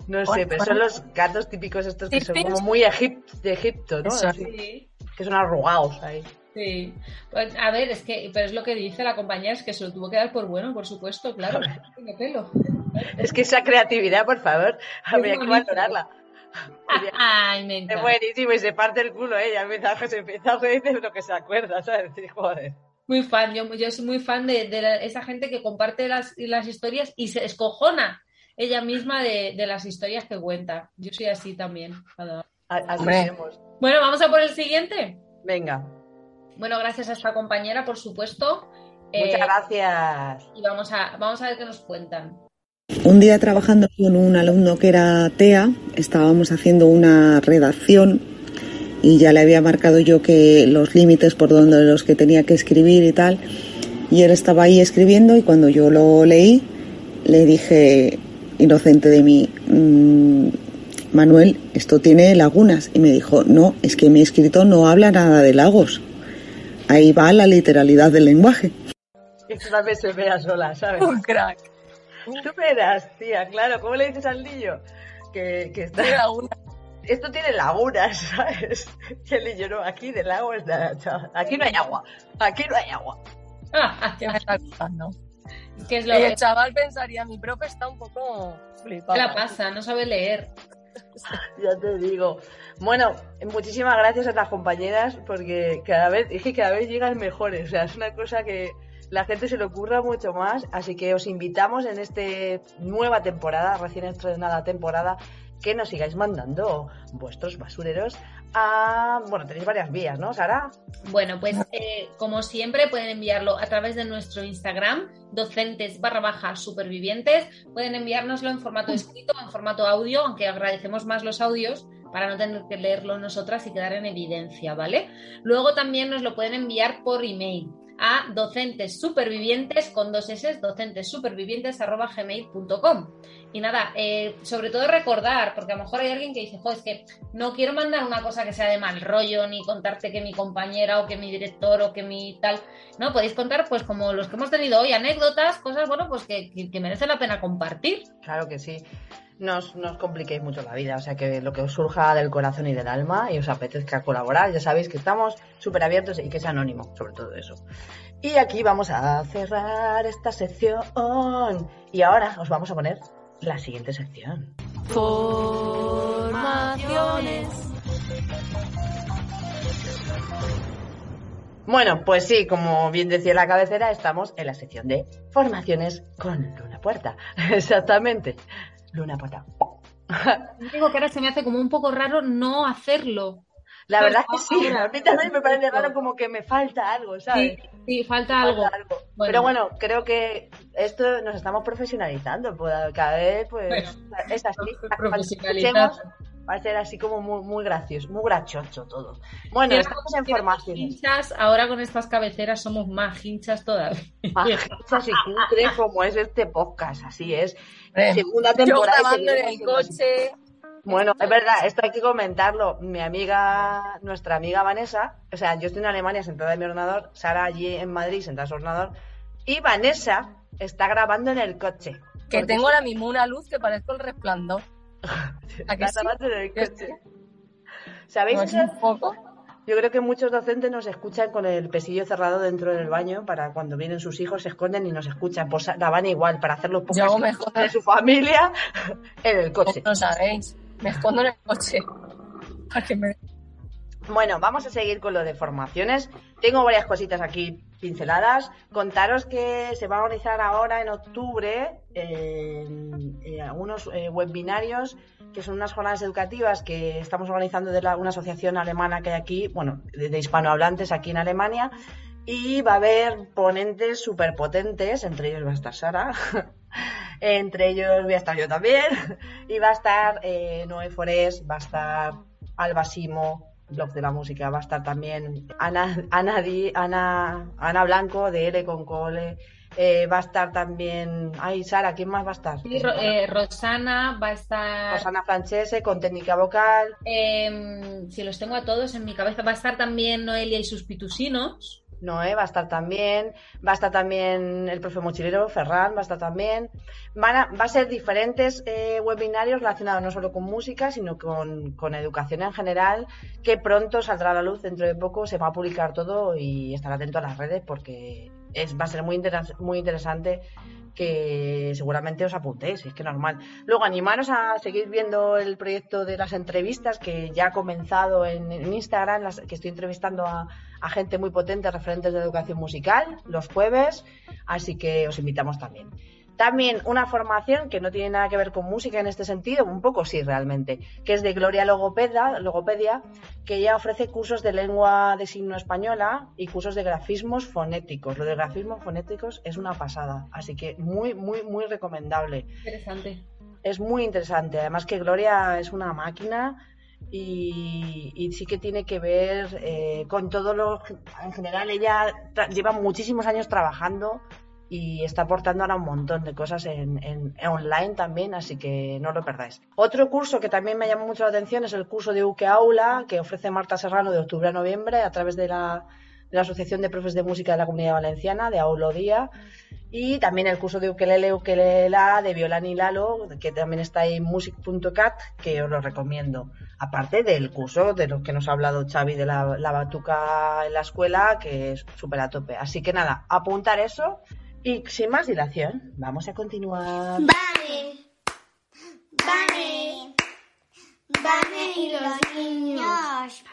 No sé, pero son los gatos típicos estos que son como muy egip- de Egipto, ¿no? Así, que son arrugados ahí. Sí. Pues, a ver, es que, pero es lo que dice la compañera, es que se lo tuvo que dar por bueno, por supuesto, claro. tiene pelo. Es que esa creatividad, por favor, habría que valorarla. [LAUGHS] Ay, me Es encanta. buenísimo y se parte el culo ella. Empieza, se empieza a reír de lo que se acuerda, ¿sabes? Sí, joder. Muy fan, yo, yo soy muy fan de, de la- esa gente que comparte las, las historias y se escojona ella misma de, de las historias que cuenta. Yo soy así también. Bueno, vamos a por el siguiente. Venga, Bueno, gracias a esta compañera, por supuesto. muchas Eh, gracias. Y vamos a, vamos a ver qué nos cuentan. Un día trabajando con un alumno que era TEA, estábamos haciendo una redacción y ya le había marcado yo que los límites por donde los que tenía que escribir y tal. Y él estaba ahí escribiendo y cuando yo lo leí le dije, inocente de mí, "Mm, Manuel, esto tiene lagunas. Y me dijo, no, es que mi escrito no habla nada de lagos. Ahí va la literalidad del lenguaje. Que una vez se vea sola, ¿sabes? Un crack. Tú verás, tía, claro. ¿Cómo le dices al niño? Que, que está... Tiene laguna. Esto tiene lagunas, [LAUGHS] ¿sabes? Y el niño, no, aquí de lago es nada, chaval. Aquí no hay agua. Aquí no hay agua. Ah, ¿Qué me está contando? ¿Qué es lo que el chaval pensaría, mi profe está un poco flipado. la pasa? No sabe leer. Ya te digo. Bueno, muchísimas gracias a las compañeras porque cada vez, es que cada vez llegan mejores. O sea, es una cosa que la gente se le ocurra mucho más. Así que os invitamos en esta nueva temporada, recién estrenada temporada, que nos sigáis mandando vuestros basureros a... Bueno, tenéis varias vías, ¿no, Sara? Bueno, pues eh, como siempre pueden enviarlo a través de nuestro Instagram, docentes barra baja supervivientes. Pueden enviárnoslo en formato escrito en formato audio, aunque agradecemos más los audios para no tener que leerlo nosotras y quedar en evidencia, ¿vale? Luego también nos lo pueden enviar por email a docentes supervivientes con dos s docentesupervivientes arroba gmail.com y nada, eh, sobre todo recordar, porque a lo mejor hay alguien que dice, jo, es que no quiero mandar una cosa que sea de mal rollo, ni contarte que mi compañera o que mi director o que mi tal. No, podéis contar, pues como los que hemos tenido hoy, anécdotas, cosas, bueno, pues que, que, que merece la pena compartir. Claro que sí. No os, no os compliquéis mucho la vida, o sea que lo que os surja del corazón y del alma y os apetezca colaborar, ya sabéis que estamos súper abiertos y que es anónimo, sobre todo eso. Y aquí vamos a cerrar esta sección y ahora os vamos a poner la siguiente sección. Formaciones. Bueno, pues sí, como bien decía la cabecera, estamos en la sección de formaciones con Luna Puerta. [LAUGHS] Exactamente. Luna Puerta. [LAUGHS] Digo que ahora se me hace como un poco raro no hacerlo. La verdad es que sí, ahora- a mí también me parece raro como que me falta algo, ¿sabes? Sí, sí, falta algo. Falta algo. Bueno. Pero bueno, creo que esto nos estamos profesionalizando, pues cada vez pues es así. Escuchemos, Va a ser así como muy, muy gracioso, muy grachocho todo. Bueno, estamos en formaciones. hinchas, ahora con estas cabeceras somos más hinchas todavía. Majizas y cutres como es este podcast, así es. Hombre, Segunda Yo temporada. y grabando en el coche. Bueno, es verdad, esto hay que comentarlo. Mi amiga, nuestra amiga Vanessa, o sea, yo estoy en Alemania sentada en mi ordenador, Sara allí en Madrid sentada en su ordenador, y Vanessa está grabando en el coche. Que tengo ahora mismo una luz que parezco el resplandor. [LAUGHS] ¿A que está sí? grabando en el coche. ¿Sabéis? ¿No es un poco? Yo creo que muchos docentes nos escuchan con el pesillo cerrado dentro del baño para cuando vienen sus hijos se esconden y nos escuchan. Pues la van igual para hacer los mejor. de su familia [LAUGHS] en el coche. No sabéis. Me escondo en el coche. Para que me... Bueno, vamos a seguir con lo de formaciones. Tengo varias cositas aquí pinceladas. Contaros que se va a organizar ahora en octubre eh, eh, unos eh, webinarios que son unas jornadas educativas que estamos organizando de una asociación alemana que hay aquí, bueno, de, de hispanohablantes aquí en Alemania. Y va a haber ponentes súper potentes, entre ellos va a estar Sara, [LAUGHS] entre ellos voy a estar yo también, [LAUGHS] y va a estar eh, Noé Forés, va a estar Alba Simo, blog de la música, va a estar también Ana, Ana, Di- Ana, Ana Blanco de L con Cole, eh, va a estar también, ay Sara, ¿quién más va a estar? Sí, eh, Rosana va a estar. Rosana Francese con técnica vocal, em, si los tengo a todos en mi cabeza, va a estar también Noelia y sus pitusinos. Noé va a estar también, va a estar también el profe mochilero, Ferran va a estar también. Van a, va a ser diferentes eh, webinarios relacionados no solo con música, sino con, con educación en general, que pronto saldrá a la luz, dentro de poco se va a publicar todo y estar atento a las redes porque es, va a ser muy, muy interesante que seguramente os apuntéis, es que normal. Luego, animaros a seguir viendo el proyecto de las entrevistas que ya ha comenzado en, Instagram, las, que estoy entrevistando a gente muy potente, referentes de educación musical, los jueves, así que os invitamos también. También una formación que no tiene nada que ver con música en este sentido, un poco sí realmente, que es de Gloria Logopeda, Logopedia, que ella ofrece cursos de lengua de signo española y cursos de grafismos fonéticos. Lo de grafismos fonéticos es una pasada, así que muy, muy, muy recomendable. Interesante. Es muy interesante, además que Gloria es una máquina y, y sí que tiene que ver eh, con todo lo... En general, ella lleva muchísimos años trabajando y está aportando ahora un montón de cosas en, online también, así que no lo perdáis. Otro curso que también me llamó mucho la atención es el curso de UKE Aula que ofrece Marta Serrano de octubre a noviembre a través de la, de la Asociación de Profes de Música de la Comunidad Valenciana, de Aulodía, y también el curso de ukelele, ukelela de Violán y Lalo, que también está en music.cat, que os lo recomiendo. Aparte del curso de los que nos ha hablado Xavi de la, la batuca en la escuela, que es súper a tope. Así que nada, apuntar eso. Y sin más dilación, vamos a continuar. Vale. Vale. Vale y los niños.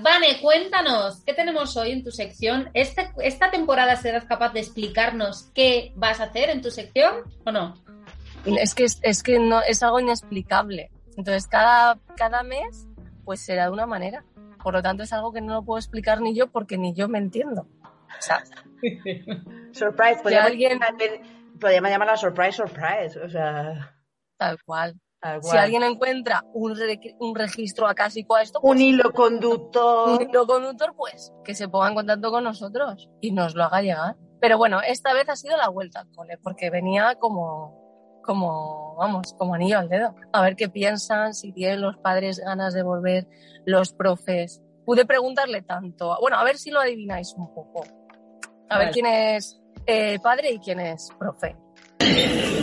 Vane, cuéntanos, ¿qué tenemos hoy en tu sección? ¿Este- ¿Esta temporada serás capaz de explicarnos qué vas a hacer en tu sección o no? Es que, es, es que no, es algo inexplicable. Entonces, cada, cada mes, pues será de una manera. Por lo tanto, es algo que no lo puedo explicar ni yo porque ni yo me entiendo. O sea, [LAUGHS] Surprise, podríamos, alguien- podríamos llamarla surprise, surprise. O sea, tal cual. tal Si alguien encuentra un, re- un registro acásico a esto, Un pues, hilo conductor. un hilo conductor, pues que se ponga en contacto con nosotros y nos lo haga llegar. Pero bueno, esta vez ha sido la vuelta al cole, porque venía como, como, vamos, como anillo al dedo. A ver qué piensan, si tienen los padres ganas de volver, los profes. Pude preguntarle tanto, bueno, a ver si lo adivináis un poco. A ver quién es eh, padre y quién es profe.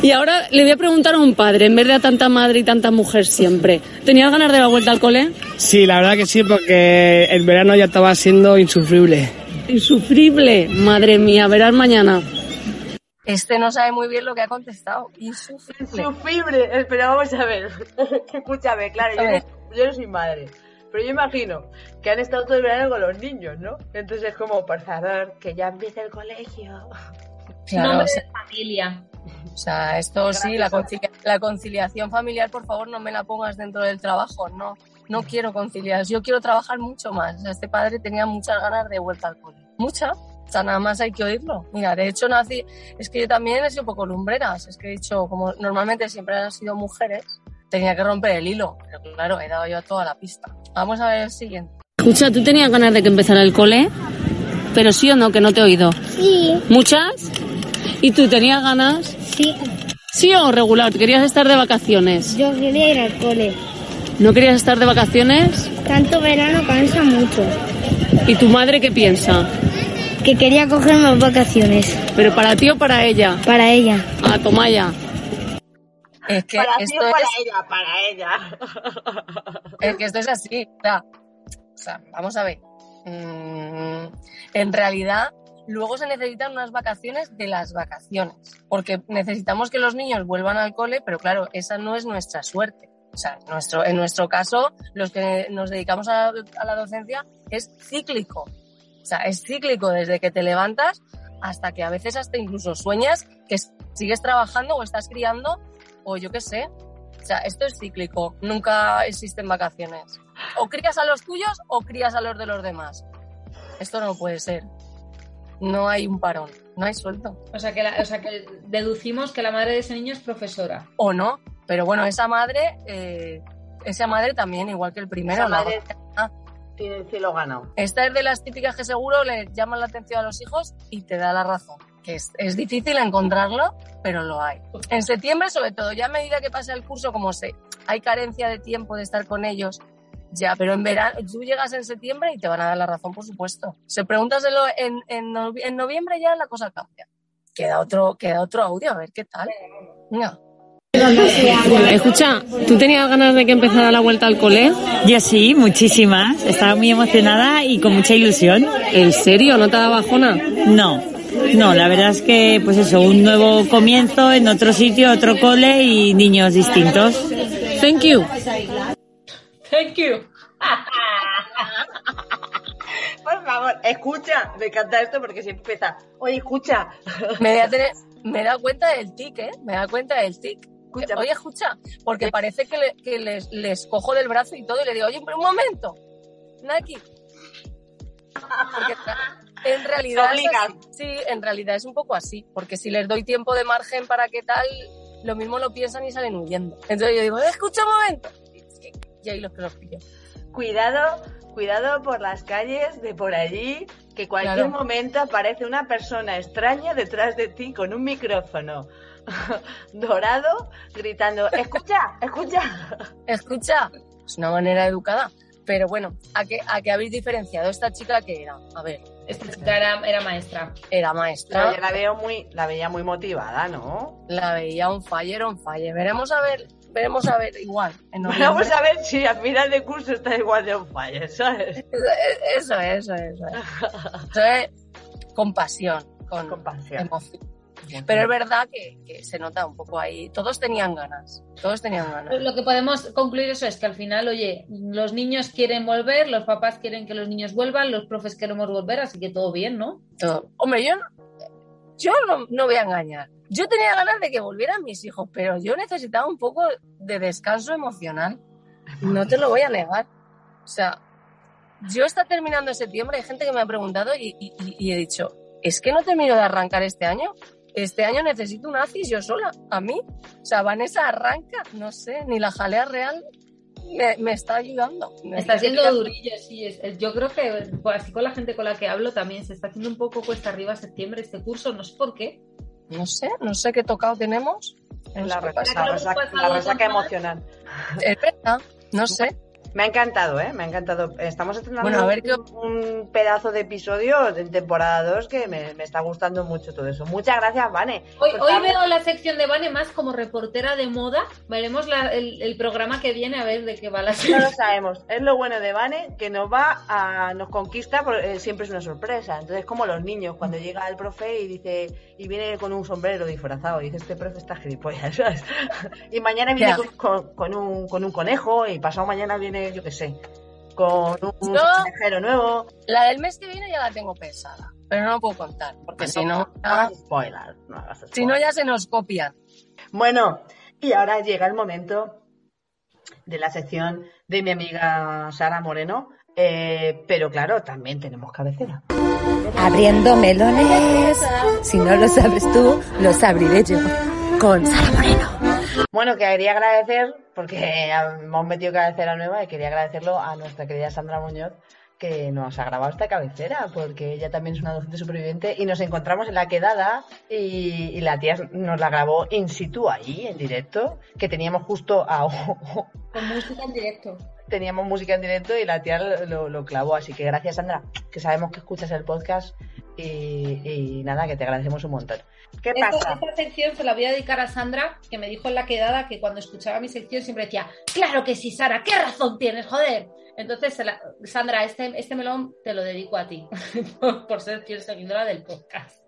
Y ahora le voy a preguntar a un padre, en vez de a tanta madre y tanta mujer siempre. ¿Tenías ganas de la vuelta al cole? Sí, la verdad que sí, porque el verano ya estaba siendo insufrible. Insufrible. Madre mía, verás mañana. Este no sabe muy bien lo que ha contestado. Insufrible. Insufrible. Pero vamos a ver. [LAUGHS] Escúchame, claro, A yo ver. no, yo no soy madre. Pero yo imagino que han estado todo el verano con los niños, ¿no? Entonces es como, por favor, que ya empiece el colegio. Claro, Nombre o sea, de familia. O sea, esto sí, la, concilia- la conciliación familiar, por favor, no me la pongas dentro del trabajo, no. No quiero conciliar, yo quiero trabajar mucho más. O sea, este padre tenía muchas ganas de vuelta al cole. Mucha. O sea, nada más hay que oírlo. Mira, de hecho, nací. Es que yo también he sido un poco lumbreras. Es que he dicho, como normalmente siempre han sido mujeres, tenía que romper el hilo. Pero claro, he dado yo toda la pista. Vamos a ver el siguiente. Escucha, ¿tú tenías ganas de que empezara el cole? Pero sí o no, que no te he oído. Sí. ¿Muchas? ¿Y tú tenías ganas? Sí. ¿Sí o regular? ¿Querías estar de vacaciones? Yo quería ir al cole. ¿No querías estar de vacaciones? Tanto verano cansa mucho. ¿Y tu madre qué piensa? Que quería coger más vacaciones. ¿Pero para ti o para ella? Para ella. Ah, toma ya. Es que para esto para es. ella, para ella. Es que esto es así. O sea, o sea, vamos a ver. Mm, en realidad, luego se necesitan unas vacaciones de las vacaciones. Porque necesitamos que los niños vuelvan al cole, pero claro, esa no es nuestra suerte. O sea, nuestro, en nuestro caso, los que nos dedicamos a, a la docencia, es cíclico. O sea, es cíclico desde que te levantas hasta que a veces hasta incluso sueñas que sigues trabajando o estás criando o yo qué sé. O sea, esto es cíclico, nunca existen vacaciones. O crías a los tuyos o crías a los de los demás. Esto no puede ser. No hay un parón, no hay suelto. O sea, que la- o sea, que deducimos que la madre de ese niño es profesora. O no, pero bueno, esa madre, eh, esa madre también, igual que el primero. Esa la- madre tiene el cielo ganado. Esta es de las típicas que seguro le llaman la atención a los hijos y te da la razón. Que es, es difícil encontrarlo, pero lo hay. En septiembre, sobre todo, ya a medida que pasa el curso, como se, hay carencia de tiempo de estar con ellos, ya, pero en verano, tú llegas en septiembre y te van a dar la razón, por supuesto. Se pregúntaselo en, en, novi- en noviembre ya la cosa cambia. Queda otro, queda otro audio, a ver qué tal. Venga. Escucha, ¿tú tenías ganas de que empezara la vuelta al cole? Yo sí, muchísimas. Estaba muy emocionada y con mucha ilusión. ¿En serio? ¿No te da bajona? No, no, la verdad es que, pues eso, un nuevo comienzo en otro sitio, otro cole y niños distintos. Thank you. Thank you. Por favor, escucha. Me encanta esto porque siempre empieza. Oye, escucha. Me, voy a tener- me he dado cuenta del tic, ¿eh? Me he dado cuenta del tic. Oye, escucha, porque parece que, le- que les, les cojo del brazo y todo y le digo, oye, pero un momento, Naki. Porque en realidad, sí, en realidad es un poco así, porque si les doy tiempo de margen para qué tal, lo mismo lo piensan y salen huyendo. Entonces yo digo, "Eh, escucha un momento. Y ahí los que los pillo. Cuidado, cuidado por las calles de por allí, que cualquier Claro. momento aparece una persona extraña detrás de ti con un micrófono [LAUGHS] dorado gritando, escucha, escucha. Escucha, es una manera educada. Pero bueno, ¿a qué, ¿a qué habéis diferenciado esta chica que era? A ver. Esta chica era, era maestra. Era Pero maestra. yo la veo muy, la veía muy motivada, ¿no? La veía un fire, on fire. Veremos a ver, veremos a ver igual. Vamos a ver si a final de curso está igual de on fire, ¿sabes? Eso es, eso es, eso es. Eso es con pasión, con, emoción. Pero es verdad que, que se nota un poco ahí. Todos tenían ganas, todos tenían ganas. Lo que podemos concluir eso es que al final, oye, los niños quieren volver, los papás quieren que los niños vuelvan, los profes queremos volver, así que todo bien, ¿no? Todo. Hombre, yo, no- yo no, no voy a engañar. Yo tenía ganas de que volvieran mis hijos, pero yo necesitaba un poco de descanso emocional. No te lo voy a negar. O sea, yo está terminando septiembre, hay gente que me ha preguntado y- y- y he dicho, es que no termino de arrancar este año. Este año necesito un ACIS yo sola, a mí. O sea, Vanessa arranca, no sé, ni la jalea real me, me está ayudando. Me Está siendo ayudando. durillo, sí. es- es- yo creo que, pues, así con la gente con la que hablo también, se está haciendo un poco cuesta arriba septiembre este curso, no sé por qué. No sé, no sé qué tocado tenemos. Resaca- la resaca emocional. Es verdad, no sé. Me ha encantado, ¿eh? Me ha encantado. Estamos estrenando Bueno, a ver un, un pedazo de episodio de temporada 2 que me, me está gustando mucho todo eso. Muchas gracias, Vane. Hoy, hoy veo la sección de Vane más como reportera de moda. Veremos la- el, el programa que viene a ver de qué va la No lo [LAUGHS] sabemos. Es lo bueno de Vane, que nos va a, nos conquista, porque, eh, siempre es una sorpresa. Entonces, como los niños, cuando llega el profe y dice, y viene con un sombrero disfrazado, y dice, este profe está gilipollas, [LAUGHS] ¿sabes? Y mañana viene con, con- con un, con un conejo, y pasado mañana viene, yo qué sé, con un Yo- conejero nuevo. La del mes que viene ya la tengo pensada. pero no lo puedo contar, porque si no, no hagas spoiler. No hagas spoiler. si no ya se nos copian. Bueno, y ahora llega el momento de la sección de mi amiga Sara Moreno. eh, pero claro, también tenemos cabecera. Abriendo melones. Si no lo sabes tú, los abriré yo. Con Sara Moreno. Bueno, que quería agradecer, porque hemos metido cabecera nueva y quería agradecerlo a nuestra querida Sandra Muñoz que nos ha grabado esta cabecera, porque ella también es una docente superviviente y nos encontramos en la quedada y, y la tía nos la grabó in situ ahí, en directo, que teníamos justo a, [LAUGHS] Con música en directo. teníamos música en directo y la tía lo, clavó. Así que gracias, Sandra, que sabemos que escuchas el podcast y, y nada, que te agradecemos un montón. ¿Qué pasa? esta sección se la voy a dedicar a Sandra, que me dijo en la quedada que cuando escuchaba mi sección siempre decía, claro que sí, Sara, ¿qué razón tienes, joder? Entonces, Sandra, este, este melón te lo dedico a ti, [LAUGHS] por, ser fiel seguidora del podcast.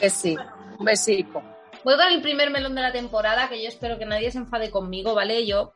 Que sí, un besico. Voy con el primer melón de la temporada, que yo espero que nadie se enfade conmigo, ¿vale? Yo,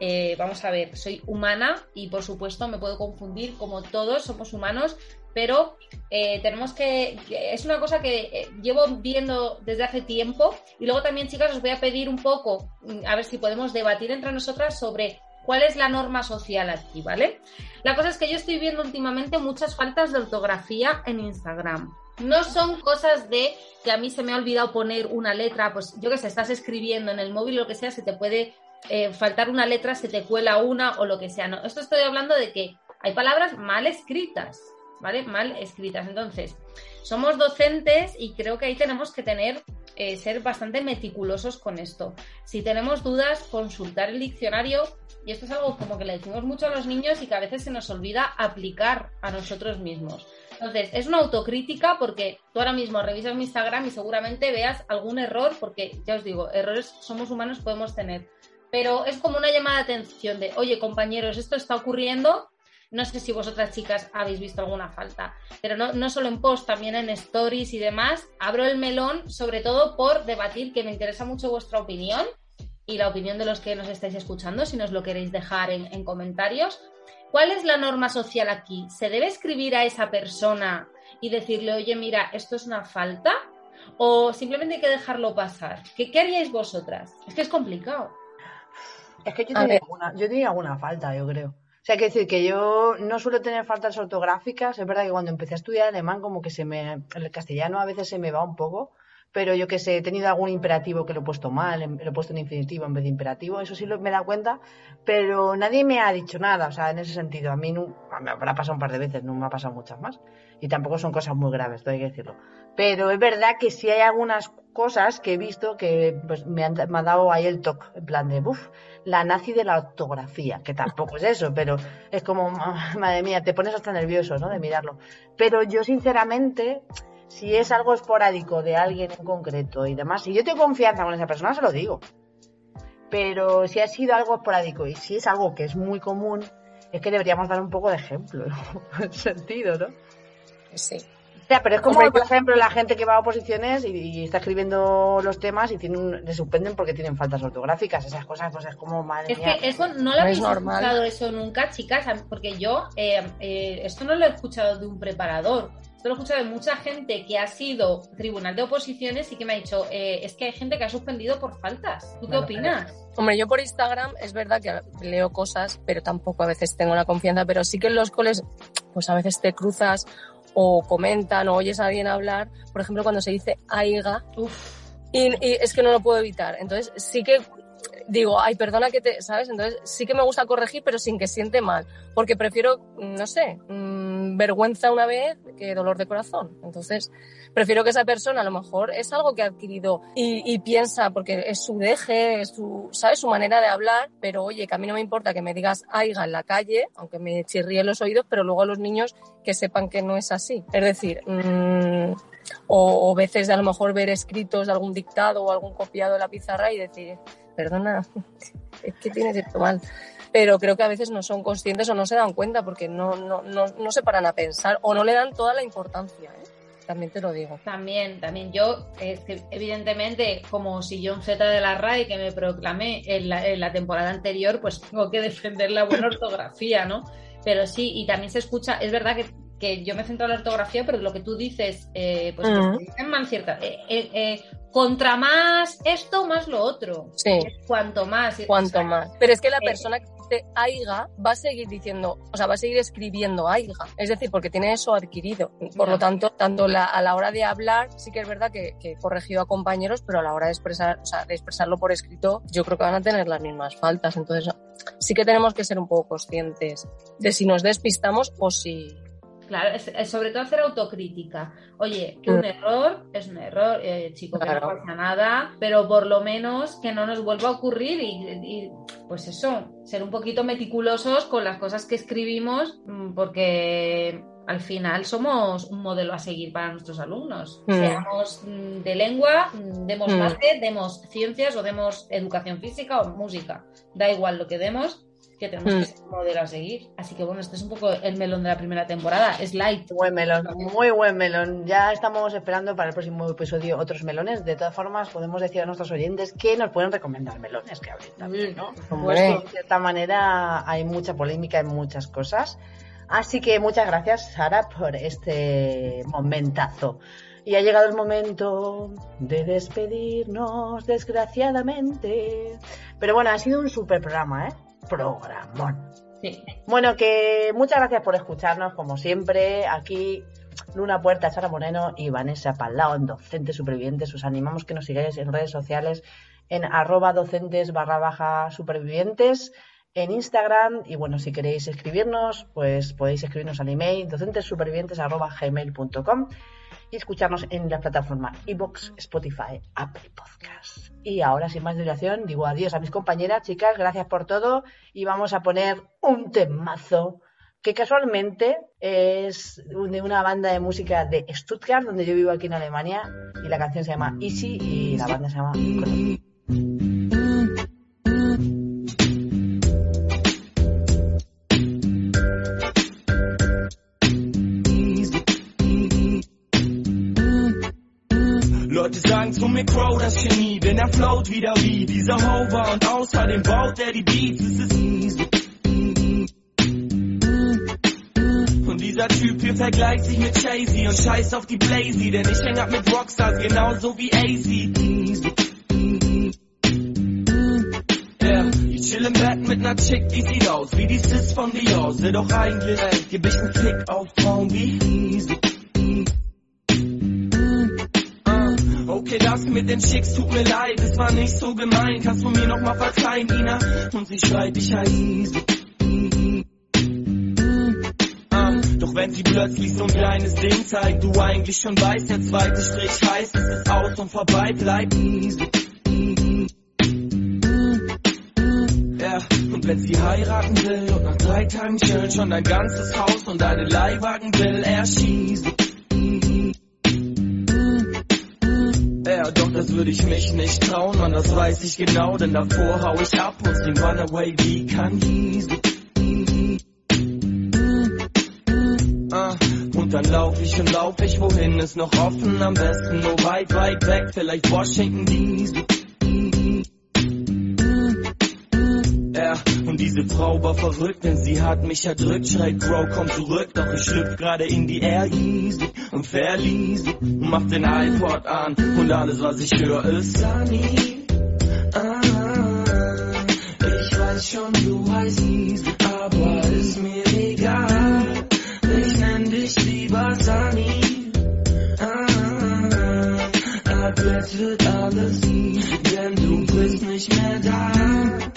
eh, vamos a ver, soy humana y por supuesto me puedo confundir como todos, somos humanos, pero eh, tenemos que... Es una cosa que eh, llevo viendo desde hace tiempo y luego también, chicas, os voy a pedir un poco, mm, a ver si podemos debatir entre nosotras sobre cuál es la norma social aquí, ¿vale? La cosa es que yo estoy viendo últimamente muchas faltas de ortografía en Instagram. No son cosas de que a mí se me ha olvidado poner una letra, pues yo que sé, estás escribiendo en el móvil lo que sea, se te puede eh, faltar una letra, se te cuela una o lo que sea. No, esto estoy hablando de que hay palabras mal escritas, ¿vale? Mal escritas. Entonces, somos docentes y creo que ahí tenemos que tener, eh, ser bastante meticulosos con esto. Si tenemos dudas, consultar el diccionario. Y esto es algo como que le decimos mucho a los niños y que a veces se nos olvida aplicar a nosotros mismos. Entonces, es una autocrítica porque tú ahora mismo revisas mi Instagram y seguramente veas algún error, porque ya os digo, errores somos humanos, podemos tener. Pero es como una llamada de atención de, oye compañeros, esto está ocurriendo. No sé si vosotras chicas habéis visto alguna falta, pero no, no solo en post, también en stories y demás. Abro el melón, sobre todo por debatir, que me interesa mucho vuestra opinión y la opinión de los que nos estáis escuchando, si nos lo queréis dejar en, en comentarios. ¿Cuál es la norma social aquí? ¿Se debe escribir a esa persona y decirle, oye, mira, esto es una falta? ¿O simplemente hay que dejarlo pasar? ¿Qué, qué haríais vosotras? Es que es complicado. Es que yo A tenía, ver. alguna, yo tenía alguna falta, yo creo. Sea, que decir que yo no suelo tener faltas ortográficas. Es verdad que cuando empecé a estudiar alemán, como que se me. El castellano a veces se me va un poco. Pero yo que sé, he tenido algún imperativo que lo he puesto mal, em- lo he puesto en infinitivo en vez de imperativo. Eso sí lo, me dado cuenta. Pero nadie me ha dicho nada, o sea, en ese sentido. A mí no, me habrá pasado un par de veces, no me ha pasado muchas más. Y tampoco son cosas muy graves, todo hay que decirlo. Pero es verdad que sí hay algunas cosas que he visto que pues, me, han, me ha dado ahí el toque, en plan de, uff, la nazi de la ortografía, que tampoco es eso, pero es como, ah, madre mía, te pones hasta nervioso, ¿no? De mirarlo. Pero yo, sinceramente, si es algo esporádico de alguien en concreto y demás, si yo tengo confianza con esa persona, se lo digo. Pero si ha sido algo esporádico y si es algo que es muy común, es que deberíamos dar un poco de ejemplo, ¿no? [LAUGHS] En sentido, ¿no? Sí. O sea, pero es como, por ejemplo, la gente que va a oposiciones y, y está escribiendo los temas y tiene un- le suspenden porque tienen faltas ortográficas. Esas cosas, pues es como, madre Es mía. que eso no lo No habéis escuchado eso nunca, chicas, porque yo eh, eh, esto no lo he escuchado de un preparador. Esto lo he escuchado de mucha gente que ha sido tribunal de oposiciones y que me ha dicho, eh, es que hay gente que ha suspendido por faltas. ¿Tú qué opinas? Hombre, yo por Instagram es verdad que leo cosas, pero tampoco a veces tengo la confianza, pero sí que en los coles, pues a veces te cruzas o comentan o oyes a alguien hablar, por ejemplo, cuando se dice aiga, y, y es que no lo puedo evitar. Entonces sí que digo, ay, perdona que te, ¿sabes? Entonces sí que me gusta corregir, pero sin que siente mal, porque prefiero, no sé, mm, vergüenza una vez que dolor de corazón. Entonces prefiero que esa persona a lo mejor es algo que ha adquirido y, piensa, porque es su deje, es su, ¿sabes? Su manera de hablar, pero oye, que a mí no me importa que me digas aiga en la calle, aunque me chirríe los oídos, pero luego a los niños que sepan que no es así. Es decir, mm, o, o veces de a lo mejor ver escritos de algún dictado o algún copiado de la pizarra y decir, perdona, [LAUGHS] es que tienes esto mal. Pero creo que a veces no son conscientes o no se dan cuenta porque no, no, no, no se paran a pensar o no le dan toda la importancia. ¿eh? También te lo digo. También, también yo, es que evidentemente, como si yo un Z de la RAE que me proclamé en la, en la temporada anterior, pues tengo que defender la buena ortografía, ¿no? Pero sí, y también se escucha, es verdad que que yo me centro en la ortografía, pero lo que tú dices, eh, pues Mm. que se dicen mal cierta. eh, eh, eh, contra más esto, más lo otro. Sí. Cuanto más. Cuanto más. Pero es que la Eh, persona que dice aiga va a seguir diciendo, o sea, va a seguir escribiendo aiga. Es decir, porque tiene eso adquirido. Por Ya. lo tanto, tanto la- a la hora de hablar, sí que es verdad que, que he corregido a compañeros, pero a la hora de expresar, o sea, de expresarlo por escrito, yo creo que van a tener las mismas faltas. Entonces, sí que tenemos que ser un poco conscientes de si nos despistamos o si. Claro, es- es sobre todo hacer autocrítica. Oye, que un error es un error, eh, chico, que no pasa nada, pero por lo menos que no nos vuelva a ocurrir y, y, pues eso, ser un poquito meticulosos con las cosas que escribimos, mm, porque al final somos un modelo a seguir para nuestros alumnos. Mm. Seamos mm, de lengua, demos Mm. demos ciencias o demos educación física o música. Da igual lo que demos, que tenemos Mm. que ser un modelo a seguir. Así que bueno, este es un poco el melón de la primera temporada. Es light. Buen melón, muy buen melón. Ya estamos esperando para el próximo episodio otros melones. De todas formas, podemos decir a nuestros oyentes que nos pueden recomendar melones que hablen también, ¿no? Hombre. Pues, de cierta manera hay mucha polémica en muchas cosas. Así que muchas gracias, Sara, por este momentazo. Y ha llegado el momento de despedirnos, desgraciadamente. Pero bueno, ha sido un super programa, ¿eh? Programón. Sí. Bueno, que muchas gracias por escucharnos, como siempre. Aquí Luna Puerta, Sara Moreno y Vanessa Palau, en Docentes Supervivientes. Os animamos que nos sigáis en redes sociales en arroba docentes barra baja supervivientes en Instagram. Y bueno, si queréis escribirnos, pues podéis escribirnos al email docentesupervivientes arroba gmail.com y escucharnos en la plataforma iBox, Spotify, Apple Podcast. Y ahora, sin más dilación, digo adiós a mis compañeras, chicas, gracias por todo y vamos a poner un temazo que casualmente es de una banda de música de Stuttgart, donde yo vivo aquí en Alemania, y la canción se llama Easy y la banda se llama Leute sagen zu mir Crow, das Genie, denn er float wieder wie dieser Hover und außerdem baut er die Beats, es ist easy. Und dieser Typ hier vergleicht sich mit Jay-Z und scheißt auf die Blazy, denn ich häng ab mit Rockstars genauso wie AC. Chill im Bett mit ner Chick, die sieht aus wie die Sis von Dior. Doch eigentlich, ey, geb ich nen Fick auf Frauen wie easy. Okay, das mit den Chicks tut mir leid, es war nicht so gemein. Kannst du mir noch mal verzeihen, Ina? Und sie schreit, ich heiß easy. Ah, Doch wenn sie plötzlich so ein kleines Ding zeigt, du eigentlich schon weißt, der zweite Strich heißt, es ist aus und vorbei, bleib easy. Ja, und wenn sie heiraten will und nach drei Tagen chillen schon dein ganzes Haus und deine Leihwagen will er doch das würde ich mich nicht trauen, man, das weiß ich genau, denn davor hau ich ab und sing Runaway wie Kanisen. Ah, und dann lauf ich und lauf ich, wohin ist noch offen, am besten nur weit, weit weg, vielleicht Washington DC. Frau war verrückt, denn sie hat mich erdrückt. Schreit, Bro, komm zurück, doch ich schlüpf gerade in die Air easy und verließ sie. Mach den iPod an und alles, was ich höre, ist Sunny. Ah, ich weiß schon, du heißt easy, aber ist mir egal. Ich nenn dich lieber Sunny. Ah, jetzt wird alles easy, denn du bist nicht mehr da.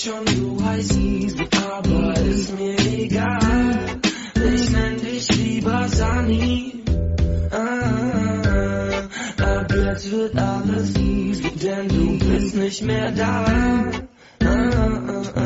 Schon, du heißt easy, aber ist mir egal. Ich nenn dich lieber Sunny. Ah, ab jetzt wird alles easy, denn du bist nicht mehr da. Ah,